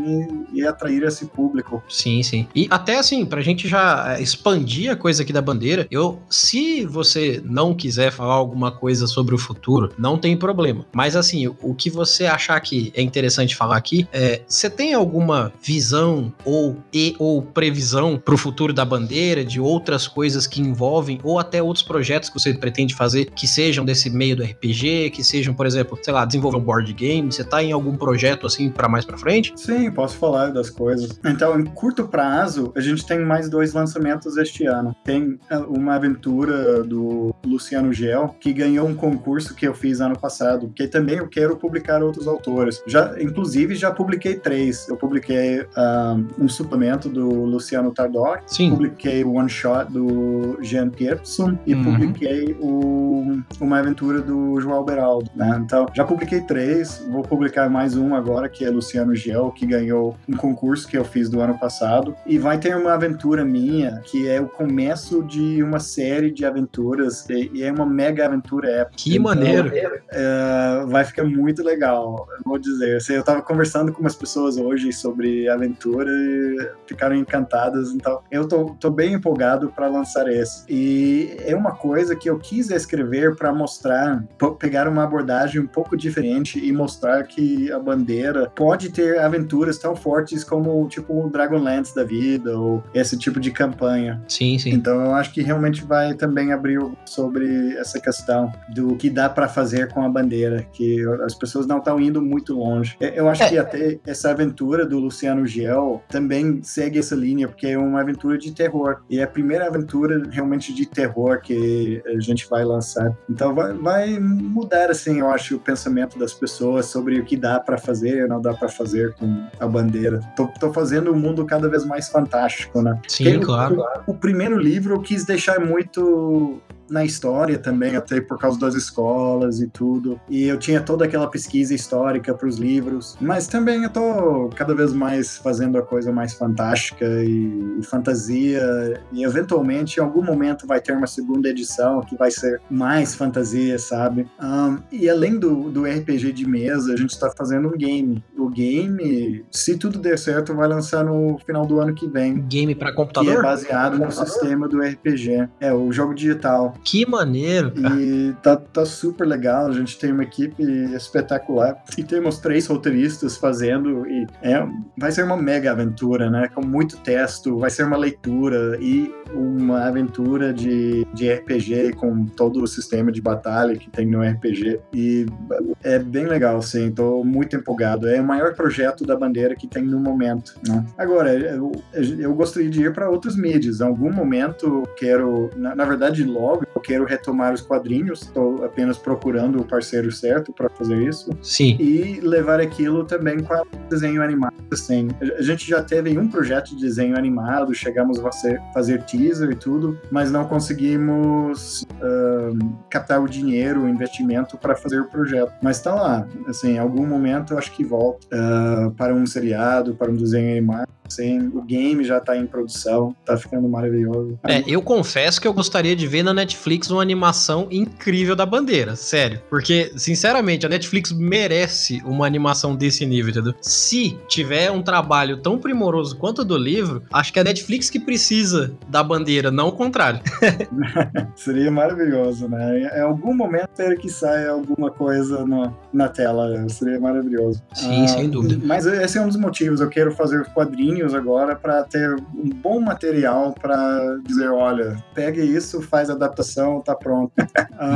e, e, atrair esse público. Sim, sim. E até assim, pra gente já expandir a coisa aqui da bandeira, eu, se você não quiser falar alguma coisa sobre o futuro, não tem problema. Mas assim, o que você achar que é interessante falar aqui é, você tem alguma visão ou e ou previsão para o futuro da bandeira, de outras coisas que envolvem ou até outros projetos que você pretende fazer que sejam desse meio do RPG, que sejam, por exemplo, sei lá, desenvolver um board game? Você tá em algum projeto assim para mais para frente? Sim, posso falar das coisas. Então, em curto prazo, a gente tem mais dois lançamentos este ano. Tem é, uma aventura do Luciano Gel, que ganhou um concurso que eu fiz ano passado, que também eu quero publicar outros autores. Já, inclusive, já publiquei três. Eu publiquei um, um suplemento do Luciano Tardoc, Sim. publiquei o one shot do Jean Pierson e uhum. publiquei publiquei o, uma aventura do João Beraldo, né? Então, já publiquei três, vou publicar mais um agora, que é Luciano Gel, que ganhou um concurso que eu fiz do ano passado. E vai ter uma aventura minha, que é o começo de uma série de aventuras, e é uma mega aventura épica. Que então, maneiro! É, vai ficar muito legal, vou dizer. Assim, eu tava conversando com umas pessoas hoje sobre aventura e ficaram encantadas, então eu tô, tô bem empolgado para lançar esse. E é uma coisa que eu quis escrever para mostrar, pegar uma abordagem um pouco diferente e mostrar que a bandeira pode ter aventuras tão fortes como tipo o Dragonlance da vida ou esse tipo de campanha. Sim, sim. Então eu acho que realmente vai também abrir sobre essa questão do que dá para fazer com a bandeira, que as pessoas não estão indo muito longe. Eu acho é. que até essa aventura do Luciano Giel também segue essa linha, porque é uma aventura de terror. E é a primeira aventura realmente de terror que a gente vai lançar. Então vai, vai mudar, assim, eu acho, o pensamento das pessoas sobre o que dá para fazer e não dá para fazer com a bandeira. Tô, tô fazendo o um mundo cada vez mais fantástico, né? Sim, Porque claro. O, o primeiro livro eu quis deixar muito na história também, até por causa das escolas e tudo. E eu tinha toda aquela pesquisa histórica para os livros. Mas também eu tô cada vez mais fazendo a coisa mais fantástica e, e, fantasia. E eventualmente, em algum momento, vai ter uma segunda edição que vai ser mais fantasia, sabe? Um, e além do, do RPG de mesa, a gente está fazendo um game. O game, se tudo der certo, vai lançar no final do ano que vem. Game para computador? Que é baseado no sistema do RPG. É, o jogo digital. Que maneiro, cara. E tá, tá super legal, a gente tem uma equipe espetacular. E temos três roteiristas fazendo, e é, vai ser uma mega aventura, né? Com muito texto, vai ser uma leitura e uma aventura de, de RPG com todo o sistema de batalha que tem no RPG. E é bem legal, sim, tô muito empolgado. É o maior projeto da bandeira que tem no momento. Né? Agora, eu, eu gostaria de ir para outros mídias. Em algum momento, quero, na, na verdade, logo, quero retomar os quadrinhos, estou apenas procurando o parceiro certo para fazer isso. Sim. E levar aquilo também para desenho animado. Assim. A gente já teve um projeto de desenho animado, chegamos a fazer teaser e tudo, mas não conseguimos uh, captar o dinheiro, o investimento para fazer o projeto. Mas está lá, assim, em algum momento eu acho que volta uh, para um seriado, para um desenho animado. Assim, o game já está em produção, está ficando maravilhoso. É, eu confesso que eu gostaria de ver na Netflix uma animação incrível da bandeira, sério. Porque, sinceramente, a Netflix merece uma animação desse nível, entendeu? Se tiver um trabalho tão primoroso quanto o do livro, acho que é a Netflix que precisa da bandeira, não o contrário. (laughs) Seria maravilhoso, né? Em algum momento ter que sair alguma coisa na, na tela, seria maravilhoso. Sim, ah, sem dúvida. Mas esse é um dos motivos. Eu quero fazer quadrinhos quadrinhos agora para ter um bom material para dizer, olha, pegue isso, faz adaptação, tá pronto.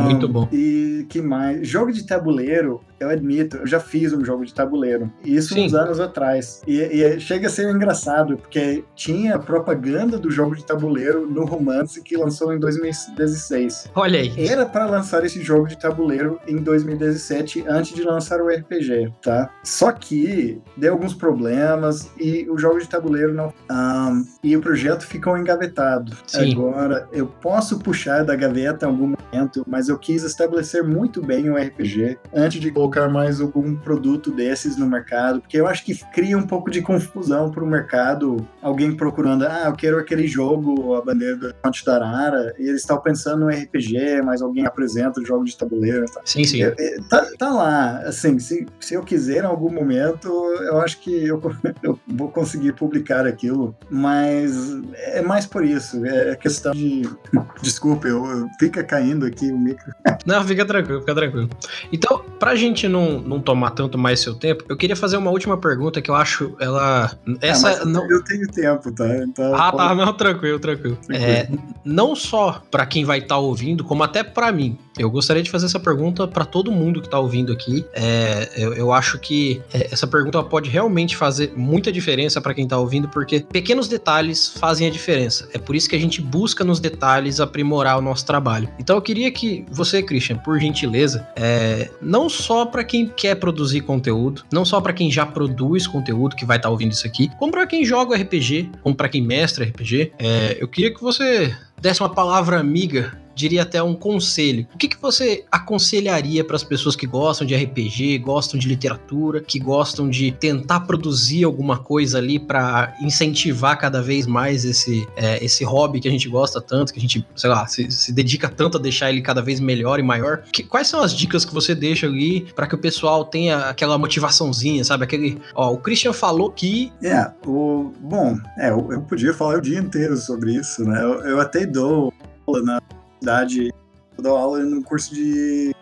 Muito bom. E que mais? Jogo de tabuleiro, eu admito, eu já fiz um jogo de tabuleiro. Isso Sim. uns anos atrás. E, e, chega a ser engraçado, porque tinha propaganda do jogo de tabuleiro no romance que lançou em 2016. Olha aí. Era para lançar esse jogo de tabuleiro em 2017, antes de lançar o RPG, tá? Só que deu alguns problemas e o jogo de tabuleiro não. Um, e o projeto ficou engavetado. Sim. Agora, eu posso puxar da gaveta em algum momento, mas eu quis estabelecer muito bem o RPG antes de colocar mais algum produto desses no mercado, porque eu acho que cria um pouco de confusão para o mercado. Alguém procurando, ah, eu quero aquele jogo, a bandeira do Conte da Arara, e eles estão pensando no RPG, mas alguém apresenta o jogo de tabuleiro. Tá? Sim, sim. É, é, tá, tá, lá, assim, se, se eu quiser em algum momento, eu acho que eu, (laughs) eu vou conseguir publicar aquilo, mas é mais por isso, é questão de. (laughs) Desculpa, eu, eu fica caindo aqui o micro. (laughs) Não, fica tranquilo, fica tranquilo. Então, pra gente não, não tomar tanto mais seu tempo, eu queria fazer uma última pergunta que eu acho ela. É, essa é, não. Eu tenho tempo, tá? Então, ah, tá, pode... tá, não, tranquilo, tranquilo. tranquilo. É, não só para quem vai estar tá ouvindo, como até para mim. Eu gostaria de fazer essa pergunta para todo mundo que está ouvindo aqui. É, eu, eu, acho que é, essa pergunta pode realmente fazer muita diferença para quem está ouvindo, porque pequenos detalhes fazem a diferença. É por isso que a gente busca nos detalhes aprimorar o nosso trabalho. Então eu queria que você, Christian, por gentileza, é, não só para quem quer produzir conteúdo, não só para quem já produz conteúdo que vai estar tá ouvindo isso aqui, como para quem joga RPG, como para quem mestra RPG, é, eu queria que você desse uma palavra amiga diria até um conselho. O que, que você aconselharia para as pessoas que gostam de RPG, gostam de literatura, que gostam de tentar produzir alguma coisa ali para incentivar cada vez mais esse, é, esse hobby que a gente gosta tanto, que a gente, sei lá, se, se dedica tanto a deixar ele cada vez melhor e maior? Que, quais são as dicas que você deixa ali para que o pessoal tenha aquela motivaçãozinha, sabe? Aquele, ó, o Christian falou que. É, o. Bom, é, eu, eu podia falar o dia inteiro sobre isso, né? Eu, eu até dou aula na cidade, dou aula no curso de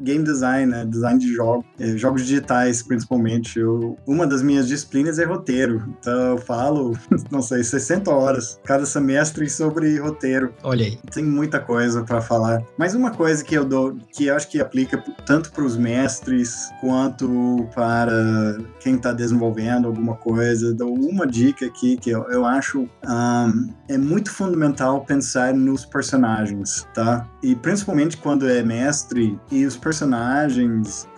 game design, né? Design de jogos, é, jogos digitais principalmente. Eu, uma das minhas disciplinas é roteiro, então eu falo, (laughs) não sei, 60 horas cada semestre sobre roteiro. Olha aí. Tem muita coisa para falar. Mas uma coisa que eu dou, que eu acho que aplica tanto para os mestres quanto para quem está desenvolvendo alguma coisa, dou uma dica aqui que eu, eu acho um, é muito fundamental pensar nos personagens, tá? E principalmente quando é mestre e os personagens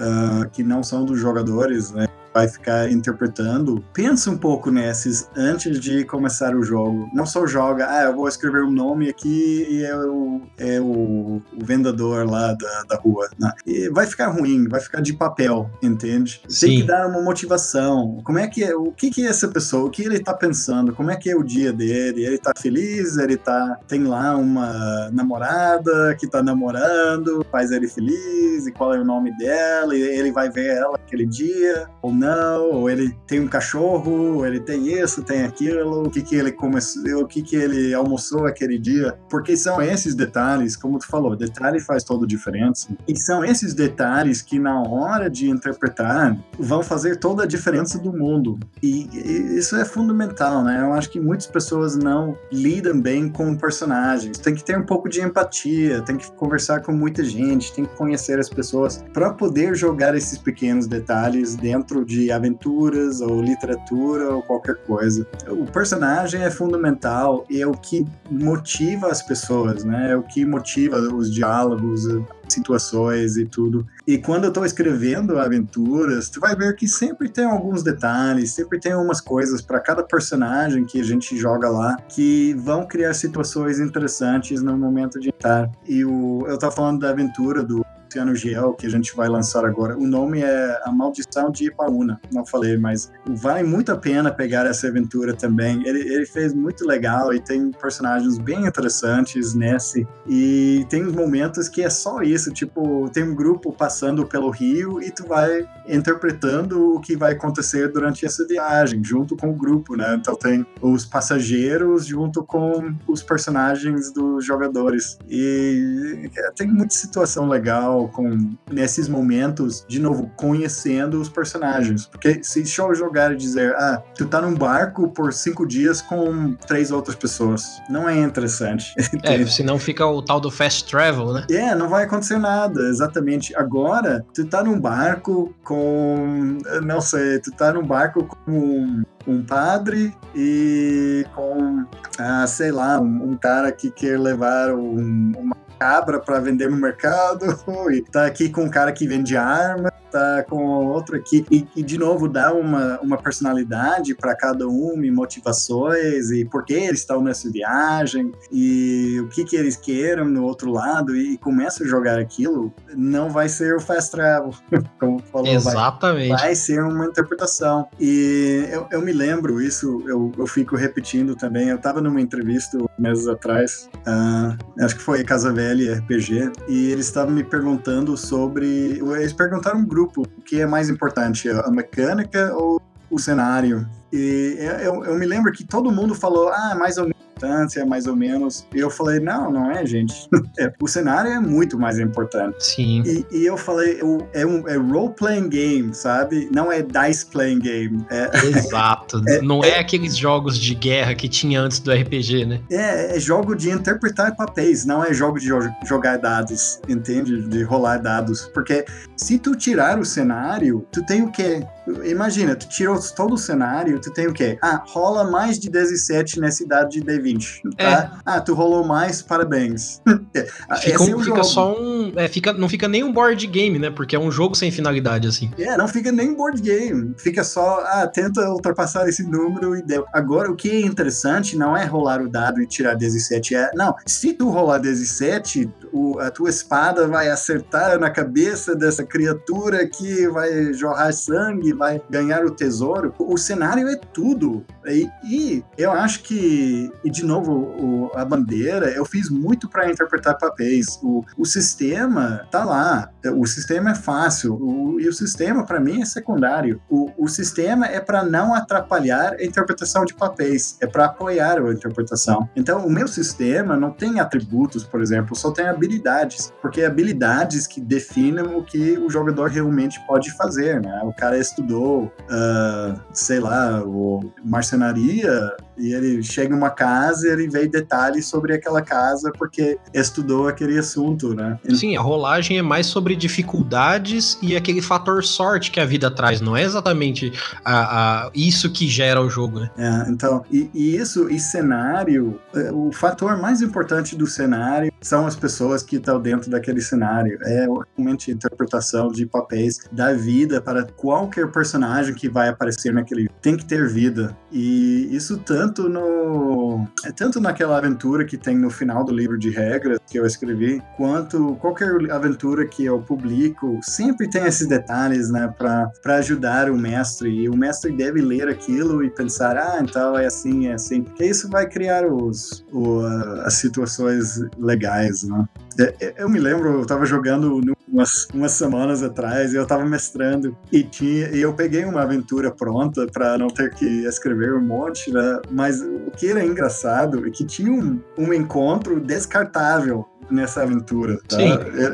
uh, que não são dos jogadores, né? Vai ficar interpretando, pensa um pouco nesses antes de começar o jogo. Não só joga, ah, eu vou escrever um nome aqui e é o, é o, o vendedor lá da, da rua. Né? E vai ficar ruim, vai ficar de papel, entende? Sim. Tem que dar uma motivação. Como é que é, o que que é essa pessoa, o que ele tá pensando, como é que é o dia dele? Ele tá feliz, ele tá, tem lá uma namorada que tá namorando, faz ele feliz, e qual é o nome dela, e ele vai ver ela aquele dia, ou não, ou ele tem um cachorro, ou ele tem isso, tem aquilo, o que que ele começou, o que que ele almoçou aquele dia, porque são esses detalhes, como tu falou, detalhe faz toda a diferença, e são esses detalhes que na hora de interpretar vão fazer toda a diferença do mundo, e, e isso é fundamental, né? Eu acho que muitas pessoas não lidam bem com personagens, tem que ter um pouco de empatia, tem que conversar com muita gente, tem que conhecer as pessoas para poder jogar esses pequenos detalhes dentro de aventuras ou literatura ou qualquer coisa. O personagem é fundamental e é o que motiva as pessoas, né? É o que motiva os diálogos, situações e tudo. E quando eu tô escrevendo aventuras, tu vai ver que sempre tem alguns detalhes, sempre tem umas coisas para cada personagem que a gente joga lá que vão criar situações interessantes no momento de estar. E o, eu tava falando da aventura do Luciano Giel, que a gente vai lançar agora. O nome é A Maldição de Ipaúna, não falei, mas vale muito a pena pegar essa aventura também. Ele, ele fez muito legal e tem personagens bem interessantes nesse. E tem uns momentos que é só isso, tipo, tem um grupo passando pelo rio e tu vai interpretando o que vai acontecer durante essa viagem, junto com o grupo, né? Então tem os passageiros junto com os personagens dos jogadores. E tem muita situação legal com nesses momentos, de novo, conhecendo os personagens. Porque se só jogar e dizer, ah, tu tá num barco por cinco dias com três outras pessoas, não é interessante. (laughs) É, senão fica o tal do fast travel, né? É, não vai acontecer nada, exatamente. Agora, tu tá num barco com, não sei, tu tá num barco com um, um padre e com, ah, sei lá, um, um cara que quer levar um, uma cabra para vender no mercado, (laughs) e tá aqui com um cara que vende arma, tá com outro aqui. E, e de novo, dá uma, uma personalidade para cada um, e motivações, e por que eles estão nessa viagem, e o que, que eles queiram no outro lado, e, e começa a jogar aquilo, não vai ser o fast travel, (laughs) como falou. Exatamente. Vai, vai ser uma interpretação. E eu, eu me lembro, isso eu, eu fico repetindo também. Eu estava numa entrevista meses atrás, uh, acho que foi Casa Velha RPG, e eles estavam me perguntando sobre. Eles perguntaram um grupo grupo, o que é mais importante, a mecânica ou o cenário? E eu, eu me lembro que todo mundo falou, ah, mais ou menos importância, mais ou menos. E eu falei, não, não é, gente. (laughs) É, o cenário é muito mais importante. Sim. E, e eu falei, é um é role-playing game, sabe? Não é dice-playing game. É, (laughs) Exato. É, não é, é, aqueles jogos de guerra que tinha antes do RPG, né? É, é jogo de interpretar papéis, não é jogo de jogar dados, entende? De rolar dados. Porque se tu tirar o cenário, tu tem o quê? imagina, tu tirou todo o cenário, tu tem o quê? Ah, rola mais de 17 nessa idade de D20. Tá? É. Ah, tu rolou mais, parabéns. (laughs) fica, um, fica só um. É, fica, não fica nem um board game, né? Porque é um jogo sem finalidade, assim. É, não fica nem board game. Fica só, ah, tenta ultrapassar esse número e deu. Agora, o que é interessante não é rolar o dado e tirar 17. É, não, se tu rolar 17, o, a tua espada vai acertar na cabeça dessa criatura que vai jorrar sangue, vai ganhar o tesouro. O cenário é tudo. E, e eu acho que, e de novo, o, a bandeira, eu fiz muito para interpretar papéis. O, o sistema tá lá, o sistema é fácil, o, e o sistema, para mim, é secundário. O, o sistema é para não atrapalhar a interpretação de papéis, é para apoiar a interpretação. Então, o meu sistema não tem atributos, por exemplo, só tem habilidades, porque habilidades que definem o que o jogador realmente pode fazer, né? O cara estudou, uh, sei lá, o marcenaria, e ele chega em uma casa e ele vê detalhes sobre aquela casa porque estudou aquele assunto, né? Sim, a rolagem é mais sobre dificuldades e aquele fator sorte que a vida traz, não é exatamente a, a isso que gera o jogo, né? É, então, e, e isso, e cenário, é, o fator mais importante do cenário são as pessoas que estão dentro daquele cenário. É realmente a interpretação de papéis da vida para qualquer personagem que vai aparecer naquele. Tem que ter vida. E isso tanto no. É tanto naquela aventura que tem no final do livro de regras que eu escrevi, quanto qualquer aventura que eu publico, sempre tem esses detalhes, né, para ajudar o mestre. E o mestre deve ler aquilo e pensar, ah, então é assim, é assim. Porque isso vai criar os, o, as situações legais, né? É, é, eu me lembro, eu estava jogando umas, umas semanas atrás eu estava mestrando e, tinha, e eu peguei uma aventura pronta para não ter que escrever um monte, né? Mas o que era engraçado é que tinha um, um encontro descartável nessa aventura. Tá? Sim.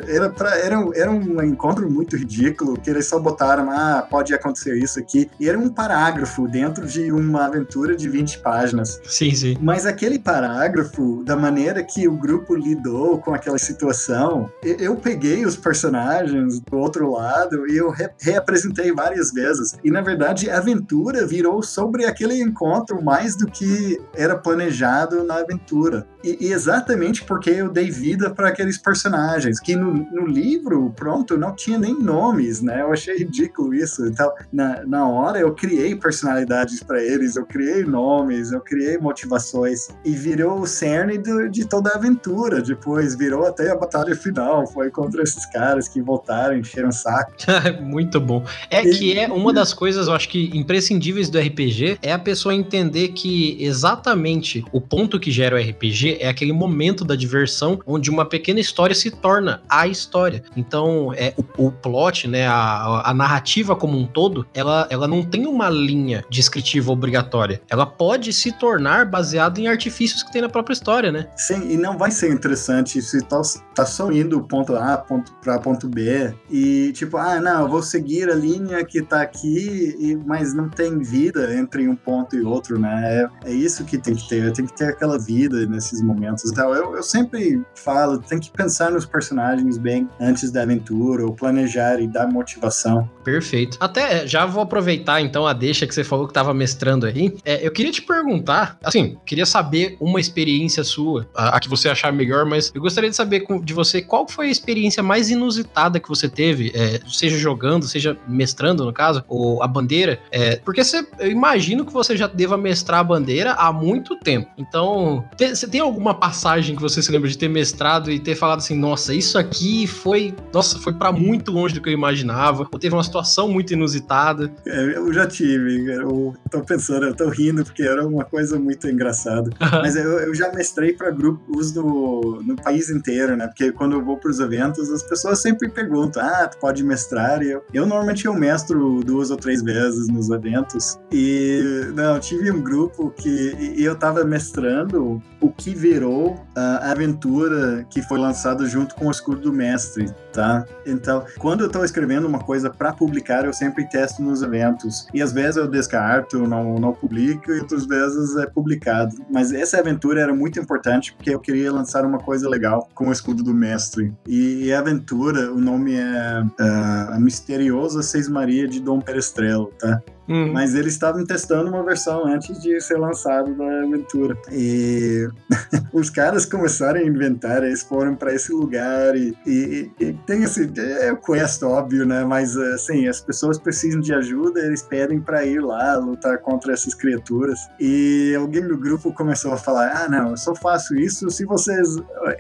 Era, pra, era, era um encontro muito ridículo, que eles só botaram, ah, pode acontecer isso aqui. E era um parágrafo dentro de uma aventura de 20 páginas. Sim, sim. Mas aquele parágrafo, da maneira que o grupo lidou com aquela situação, eu peguei os personagens do outro lado e eu re reapresentei várias vezes. E na verdade a aventura virou sobre aquele encontro mais do que era planejado na aventura. E, e exatamente porque eu dei vida para aqueles personagens, que no, no, livro, pronto, não tinha nem nomes, né? Eu achei ridículo isso. Então, na, na hora eu criei personalidades para eles, eu criei nomes, eu criei motivações e virou o cerne de, de toda a aventura. Depois virou até a batalha final, foi contra esses caras que voltaram, encheram o saco. (laughs) Muito bom. É e... que é uma das coisas, eu acho que imprescindíveis do RPG é a pessoa entender que exatamente o ponto que gera o RPG é aquele momento da diversão onde uma pequena história se torna a história. Então, é, o, o plot, né, a, a, narrativa como um todo, ela, ela não tem uma linha descritiva obrigatória. Ela pode se tornar baseada em artifícios que tem na própria história, né? Sim, e não vai ser interessante se tá, tá só indo ponto A ponto, pra ponto B e tipo, ah, não, eu vou seguir a linha que tá aqui, e, mas não tem vida entre um ponto e outro, né? É, é isso que tem que ter, tem que ter aquela vida nesses momentos. Então, eu, eu sempre falo, tem que pensar nos personagens bem antes da aventura, ou planejar e dar motivação. Perfeito. Até já vou aproveitar então a deixa que você falou que estava mestrando aí. É, eu queria te perguntar, assim, queria saber uma experiência sua, a, a, que você achar melhor, mas eu gostaria de saber de você qual foi a experiência mais inusitada que você teve, é, seja jogando, seja mestrando no caso, ou a bandeira, é, porque você, eu imagino que você já deva mestrar a bandeira há muito tempo. Então, você tem alguma passagem que você se lembra de ter mestrado e ter falado assim, nossa, isso aqui foi, nossa, foi para muito longe do que eu imaginava, ou teve uma situação muito inusitada? É, eu já tive, eu tô pensando, eu tô rindo porque era uma coisa muito engraçada. (laughs) Mas eu, eu já mestrei para grupos do, no país inteiro, né? Porque quando eu vou pros eventos, as pessoas sempre perguntam, ah, tu pode mestrar? E eu, eu normalmente eu mestro duas ou três vezes nos eventos. E, não, tive um grupo que e eu tava mestrando o que virou a aventura que foi lançada junto com o escudo do mestre. tá? Então, quando eu tô escrevendo uma coisa para publicar, eu sempre testo nos eventos. E às vezes eu descarto, não, não publico, e outras vezes é publicado. Mas essa aventura era muito importante porque eu queria lançar uma coisa legal com o escudo do mestre. E, a aventura, o nome é uh, A Misteriosa Seis Maria de Dom Perestrelo, tá? Uhum. Mas eles estavam testando uma versão antes de ser lançado da aventura. E (laughs) os caras começaram a inventar, eles foram para esse lugar e, e, e, tem esse é o quest óbvio, né? Mas assim, as pessoas precisam de ajuda, eles pedem para ir lá lutar contra essas criaturas. E alguém do grupo começou a falar: "Ah, não, eu só faço isso se vocês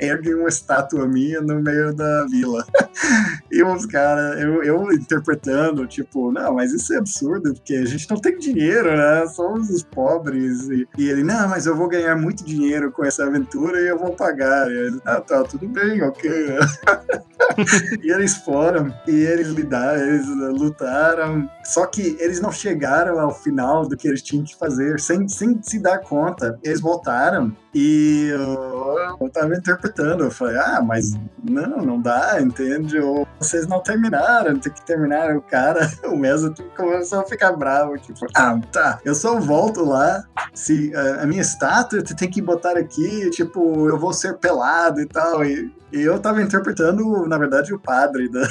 erguem uma estátua minha no meio da vila". (laughs) e os caras, eu, eu interpretando, tipo, não, mas isso é absurdo, porque a gente não tem dinheiro, né? Somos os pobres. E, e, ele, não, mas eu vou ganhar muito dinheiro com essa aventura e eu vou pagar. E ele, ah, tá, tudo bem, ok. (laughs) e eles foram e eles lidaram, eles lutaram. Só que eles não chegaram ao final do que eles tinham que fazer sem, sem se dar conta. Eles voltaram e eu, eu tava interpretando. Eu falei, ah, mas não, não dá, entende? Ou vocês não terminaram, tem que terminar. O cara, (laughs) o Mesa começou a ficar bravo. Tipo, ah, tá, eu só volto lá. Se a, a minha estátua tem que botar aqui, tipo, eu vou ser pelado e tal. E, e eu tava interpretando, na verdade, o padre da,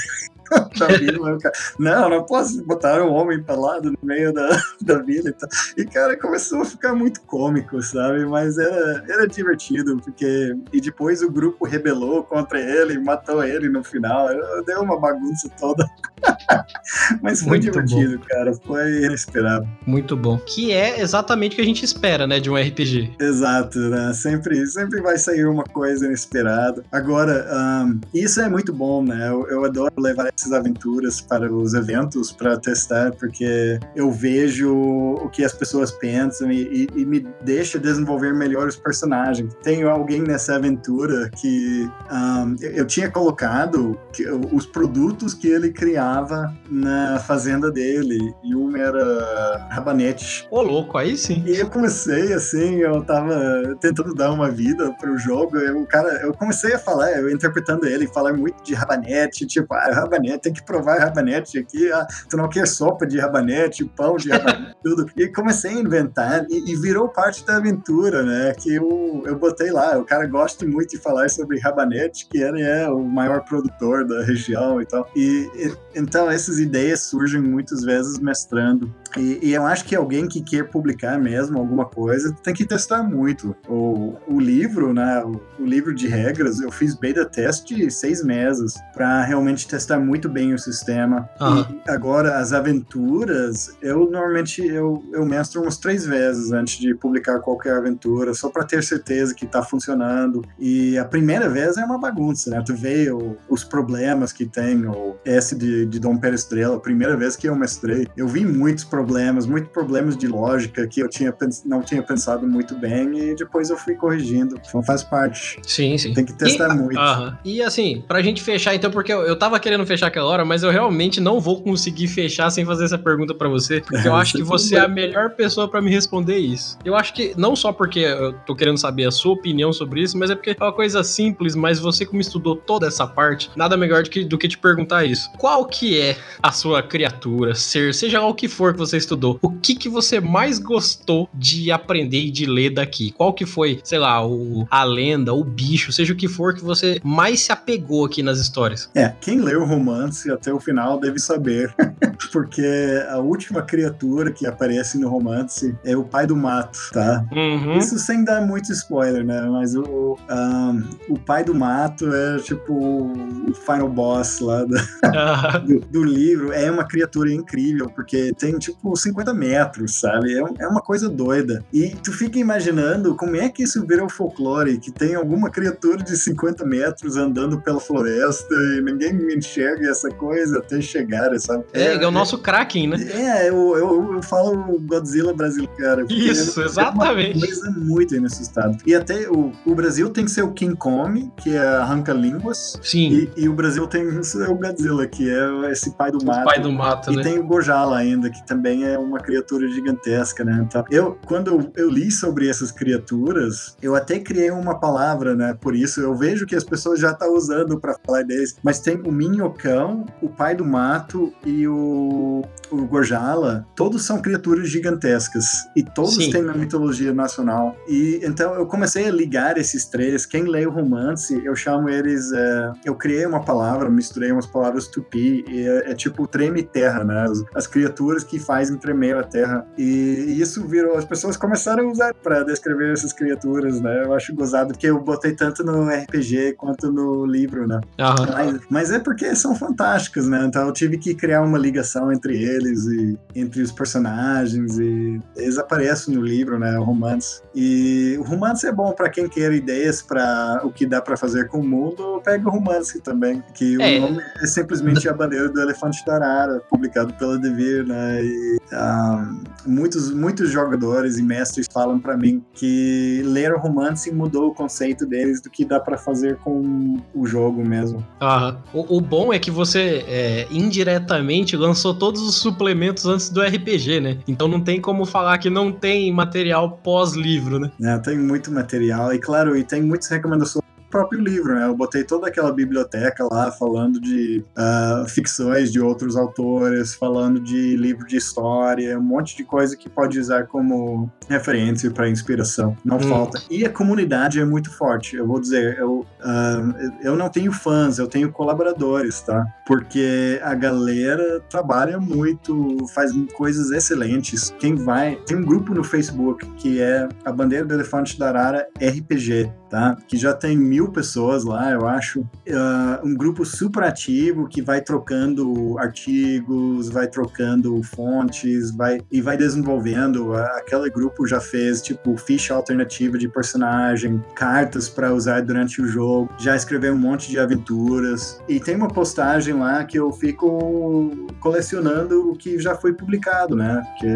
(laughs) da vila. Não, não posso botar um homem pelado no meio da, (laughs) da vila e tal. E, cara, começou a ficar muito cômico, sabe? Mas era, era divertido, porque. E depois o grupo rebelou contra ele, matou ele no final. Deu uma bagunça toda. (laughs) Mas foi muito divertido, bom. cara. Foi inesperado. Muito bom. Que é exatamente o que a gente espera, né, de um RPG. Exato, né? Sempre, sempre vai sair uma coisa inesperada. Agora, um, isso é muito bom, né? Eu, eu adoro levar essas aventuras para os eventos para testar, porque eu vejo o que as pessoas pensam e, e, e, me deixa desenvolver melhor os personagens. Tenho alguém nessa aventura que um, eu, tinha colocado que, os produtos que ele criava na fazenda dele, e um era rabanete. Ô, louco, aí sim. E eu comecei assim, eu tava tentando dar uma vida pro jogo, eu, o cara, eu comecei a falar, eu interpretando ele, falar muito de rabanete, tipo, ah, rabanete rabanete, tem que provar rabanete aqui, ah, tu não quer sopa de rabanete, pão de rabanete, (laughs) tudo. E comecei a inventar e, e, virou parte da aventura, né? Que eu, eu botei lá, o cara gosta muito de falar sobre rabanete, que ele é o maior produtor da região e tal. E, e então essas ideias surgem muitas vezes mestrando. E, e, eu acho que alguém que quer publicar mesmo alguma coisa tem que testar muito. O, o livro, né? O, o livro de regras, eu fiz beta teste seis meses para realmente testar muito bem o sistema. Uhum. E agora as aventuras, eu normalmente eu, eu mestro umas três vezes antes de publicar qualquer aventura, só para ter certeza que tá funcionando. E a primeira vez é uma bagunça, né? Tu vê o, os problemas que tem, o S de, de Dom Pérez Estrela, a primeira vez que eu mestrei, eu vi muitos problemas problemas, muitos problemas de lógica que eu tinha, não tinha pensado muito bem e depois eu fui corrigindo. Então faz parte. Sim, sim. Tem que testar e, muito. Uh -huh. E assim, pra gente fechar então, porque eu, eu tava querendo fechar aquela hora, mas eu realmente não vou conseguir fechar sem fazer essa pergunta para você, porque eu (laughs) acho que você é a melhor pessoa para me responder isso. Eu acho que, não só porque eu tô querendo saber a sua opinião sobre isso, mas é porque é uma coisa simples, mas você como estudou toda essa parte, nada melhor do que, do que te perguntar isso. Qual que é a sua criatura, ser, seja lá o que for que você você estudou, o que que você mais gostou de aprender e de ler daqui? Qual que foi, sei lá, o, a lenda, o bicho, seja o que for que você mais se apegou aqui nas histórias? É, quem leu o romance até o final deve saber, (laughs) porque a última criatura que aparece no romance é o pai do mato, tá? Uhum. Isso sem dar muito spoiler, né? Mas o, um, o pai do mato é tipo o final boss lá do, (laughs) do, do livro. É uma criatura incrível, porque tem tipo tipo 50 metros, sabe? É, é uma coisa doida. E tu fica imaginando como é que isso vira o folclore, que tem alguma criatura de 50 metros andando pela floresta e ninguém enxerga essa coisa até chegar, sabe? É, é, é o nosso Kraken, né? É, eu, eu, eu falo Godzilla brasileiro, cara. Isso, exatamente. É uma coisa muito inassustada. E até o, o Brasil tem que ser o King Kong, que é arranca-línguas. Sim. E, e, o Brasil tem o Godzilla, que é esse pai do o mato. pai do mato, e né? tem o Gojala ainda, que também também é uma criatura gigantesca, né? Então, eu, quando eu li sobre essas criaturas, eu até criei uma palavra, né? Por isso, eu vejo que as pessoas já estão tá usando para falar deles, mas tem o minhocão, o pai do mato e o, o Gorjala, todos são criaturas gigantescas e todos Sim. têm na mitologia nacional. E então eu comecei a ligar esses três. Quem lê o romance, eu chamo eles. É, eu criei uma palavra, misturei umas palavras tupi, e é, é tipo treme terra, né? As, as, criaturas que fazem tremer a terra. E isso virou. As pessoas começaram a usar para descrever essas criaturas, né? Eu acho gozado que eu botei tanto no RPG quanto no livro, né? Uhum. Mas, mas é porque são fantásticos, né? Então eu tive que criar uma ligação entre eles e entre os personagens e eles aparecem no livro, né? O romance. E o romance é bom para quem quer ideias para o que dá para fazer com o mundo, pega o romance também, que é. o nome é simplesmente a bandeira do elefante da arara, publicado pela Devir, né? E um, muitos muitos jogadores e mestres falam para mim que ler o romance mudou o conceito deles do que dá para fazer com o jogo mesmo. Ah, o, o bom é que você é, indiretamente lançou todos os suplementos antes do RPG, né? Então não tem como falar que não tem material pós-livro, né? É, tem muito material e claro, e tem muitas recomendações próprio livro, né? Eu botei toda aquela biblioteca lá falando de uh, ficções de outros autores, falando de livro de história, um monte de coisa que pode usar como referência para inspiração. Não hum. falta. E a comunidade é muito forte. Eu vou dizer, eu, uh, eu não tenho fãs, eu tenho colaboradores, tá? Porque a galera trabalha muito, faz coisas excelentes. Quem vai. Tem um grupo no Facebook que é a Bandeira do Elefante da Arara RPG tá? Que já tem mil pessoas lá, eu acho. Uh, um grupo super ativo que vai trocando artigos, vai trocando fontes, vai e vai desenvolvendo. Aquele grupo já fez tipo ficha alternativa de personagem, cartas para usar durante o jogo, já escreveu um monte de aventuras e tem uma postagem lá que eu fico colecionando o que já foi publicado, né? Que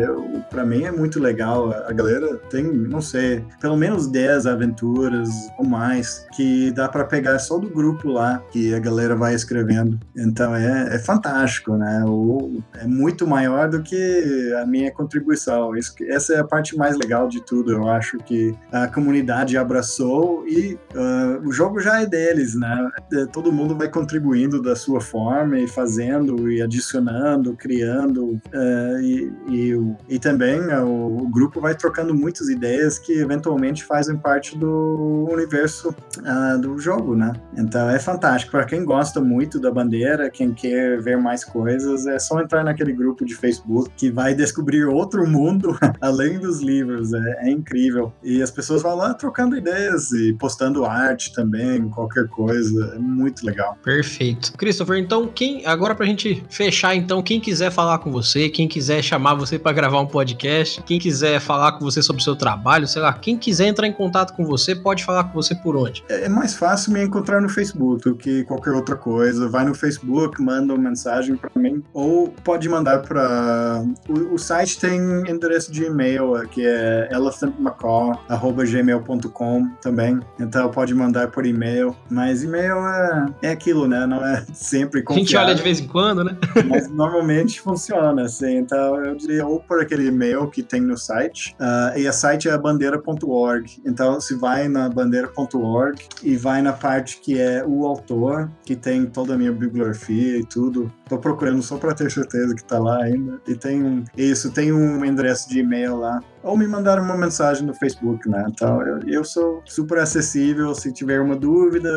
para mim é muito legal. A galera tem, não sei, pelo menos 10 aventuras ou mais que dá para pegar só do grupo lá que a galera vai escrevendo. Então é, é fantástico, né? O, é muito maior do que a minha contribuição. Isso, essa é a parte mais legal de tudo. Eu acho que a comunidade abraçou e uh, o jogo já é deles, né? É, todo mundo vai contribuindo da sua forma e fazendo e adicionando, criando uh, e, e, e, também uh, o, o grupo vai trocando muitas ideias que eventualmente fazem parte do universo uh, do jogo, né? Então é fantástico. Para quem gosta muito da bandeira, quem quer ver mais coisas, é só entrar naquele grupo de Facebook que vai descobrir outro mundo (laughs) além dos livros. É, é, incrível. E as pessoas vão lá trocando ideias e postando arte também, qualquer coisa. É muito legal. Perfeito. Christopher, então, quem agora pra gente fechar, então, quem quiser falar com você, quem quiser chamar você para gravar um podcast, quem quiser falar com você sobre o seu trabalho, sei lá, quem quiser entrar em contato com você, pode falar com você por onde? É, é mais fácil me encontrar no Facebook do que qualquer outra coisa. Vai no Facebook, manda uma mensagem para mim, ou pode mandar para. O, o, site tem endereço de e-mail, que é elephantmacaw.gmail.com também. Então pode mandar por e-mail. Mas e-mail é, é aquilo, né? Não é (laughs) sempre confiável. A gente olha de vez em quando, né? (laughs) mas normalmente funciona, assim. Então eu diria ou por aquele e-mail que tem no site. Uh, e a site é bandeira.org. Então se vai na bandeira bandeira.org e vai na parte que é o autor, que tem toda a minha bibliografia e tudo. Tô procurando só para ter certeza que tá lá ainda. E tem um, isso, tem um endereço de e-mail lá. Ou me mandar uma mensagem no Facebook, né? Então, eu, eu sou super acessível. Se tiver uma dúvida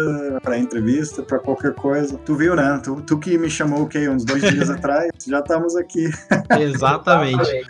para entrevista, para qualquer coisa. Tu viu, né? Tu, tu que me chamou, o quê? Uns dois dias (laughs) atrás? Já estamos aqui. Exatamente.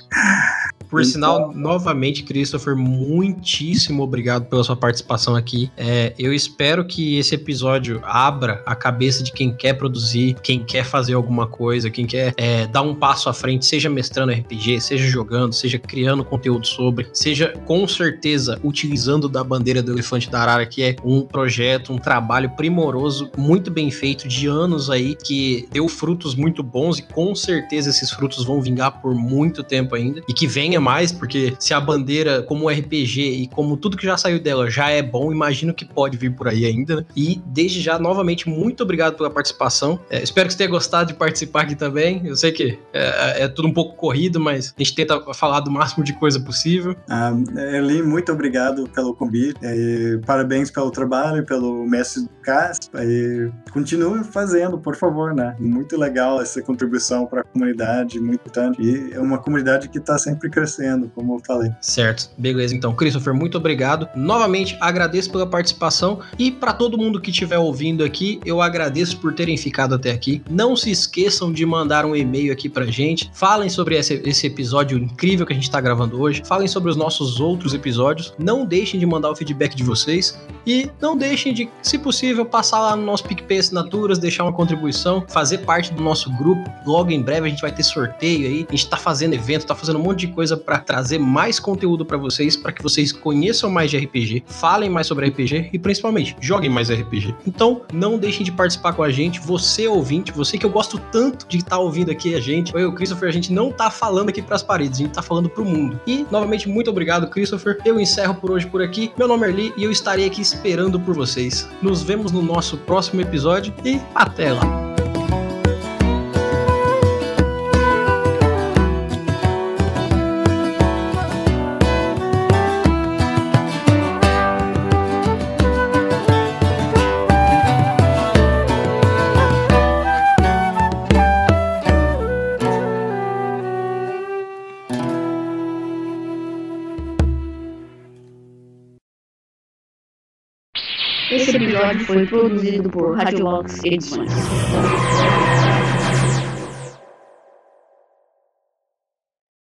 Por então... sinal, novamente, Christopher, muitíssimo obrigado pela sua participação aqui. É, eu espero que esse episódio abra a cabeça de quem quer produzir, quem quer fazer alguma coisa, quem quer é, dar um passo à frente, seja mestrando RPG, seja jogando, seja criando conteúdo sobre, seja com certeza utilizando da bandeira do Elefante da Arara, que é um projeto, um trabalho primoroso, muito bem feito, de anos aí, que deu frutos muito bons e com certeza esses frutos vão vingar por muito tempo ainda e que venha mais, porque se a bandeira, como RPG e como tudo que já saiu dela já é bom, imagino que pode vir por aí ainda. Né? E desde já, novamente, muito obrigado pela participação. É, espero que você tenha gostado de participar aqui também. Eu sei que é, é, tudo um pouco corrido, mas a gente tenta falar do máximo de coisa possível. Ah, Eli, muito obrigado pelo convite. Parabéns pelo trabalho, pelo mestre do CAS. E continue fazendo, por favor, né? Muito legal essa contribuição para a comunidade, muito importante. E é uma comunidade que está sempre crescendo, como eu falei. Certo. Beleza, então. Christopher, muito obrigado. Novamente, agradeço pela participação e para todo mundo que estiver ouvindo aqui, eu agradeço por terem ficado até aqui. Não se esqueçam de mandar um e-mail aqui pra gente. Falem sobre esse, esse episódio incrível que a gente está gravando hoje. Falem sobre os nossos outros episódios. Não deixem de mandar o feedback de vocês. E não deixem de, se possível, passar lá no nosso PicPay Assinaturas, deixar uma contribuição, fazer parte do nosso grupo. Logo em breve a gente vai ter sorteio aí. A gente tá fazendo evento, tá fazendo um monte de coisa para trazer mais conteúdo para vocês, para que vocês conheçam mais de RPG, falem mais sobre RPG e principalmente joguem mais RPG. Então, não deixem de participar com a gente. Você ouvinte, você que eu gosto tanto de estar tá ouvindo aqui a gente. Eu, Christopher, a gente não tá falando aqui para as paredes, a gente tá falando pro mundo. E novamente muito obrigado, Christopher. Eu encerro por hoje por aqui. Meu nome é Erli e eu estarei aqui esperando por vocês. Nos vemos no nosso próximo episódio e até lá. Foi produzido por Radiolox Edições.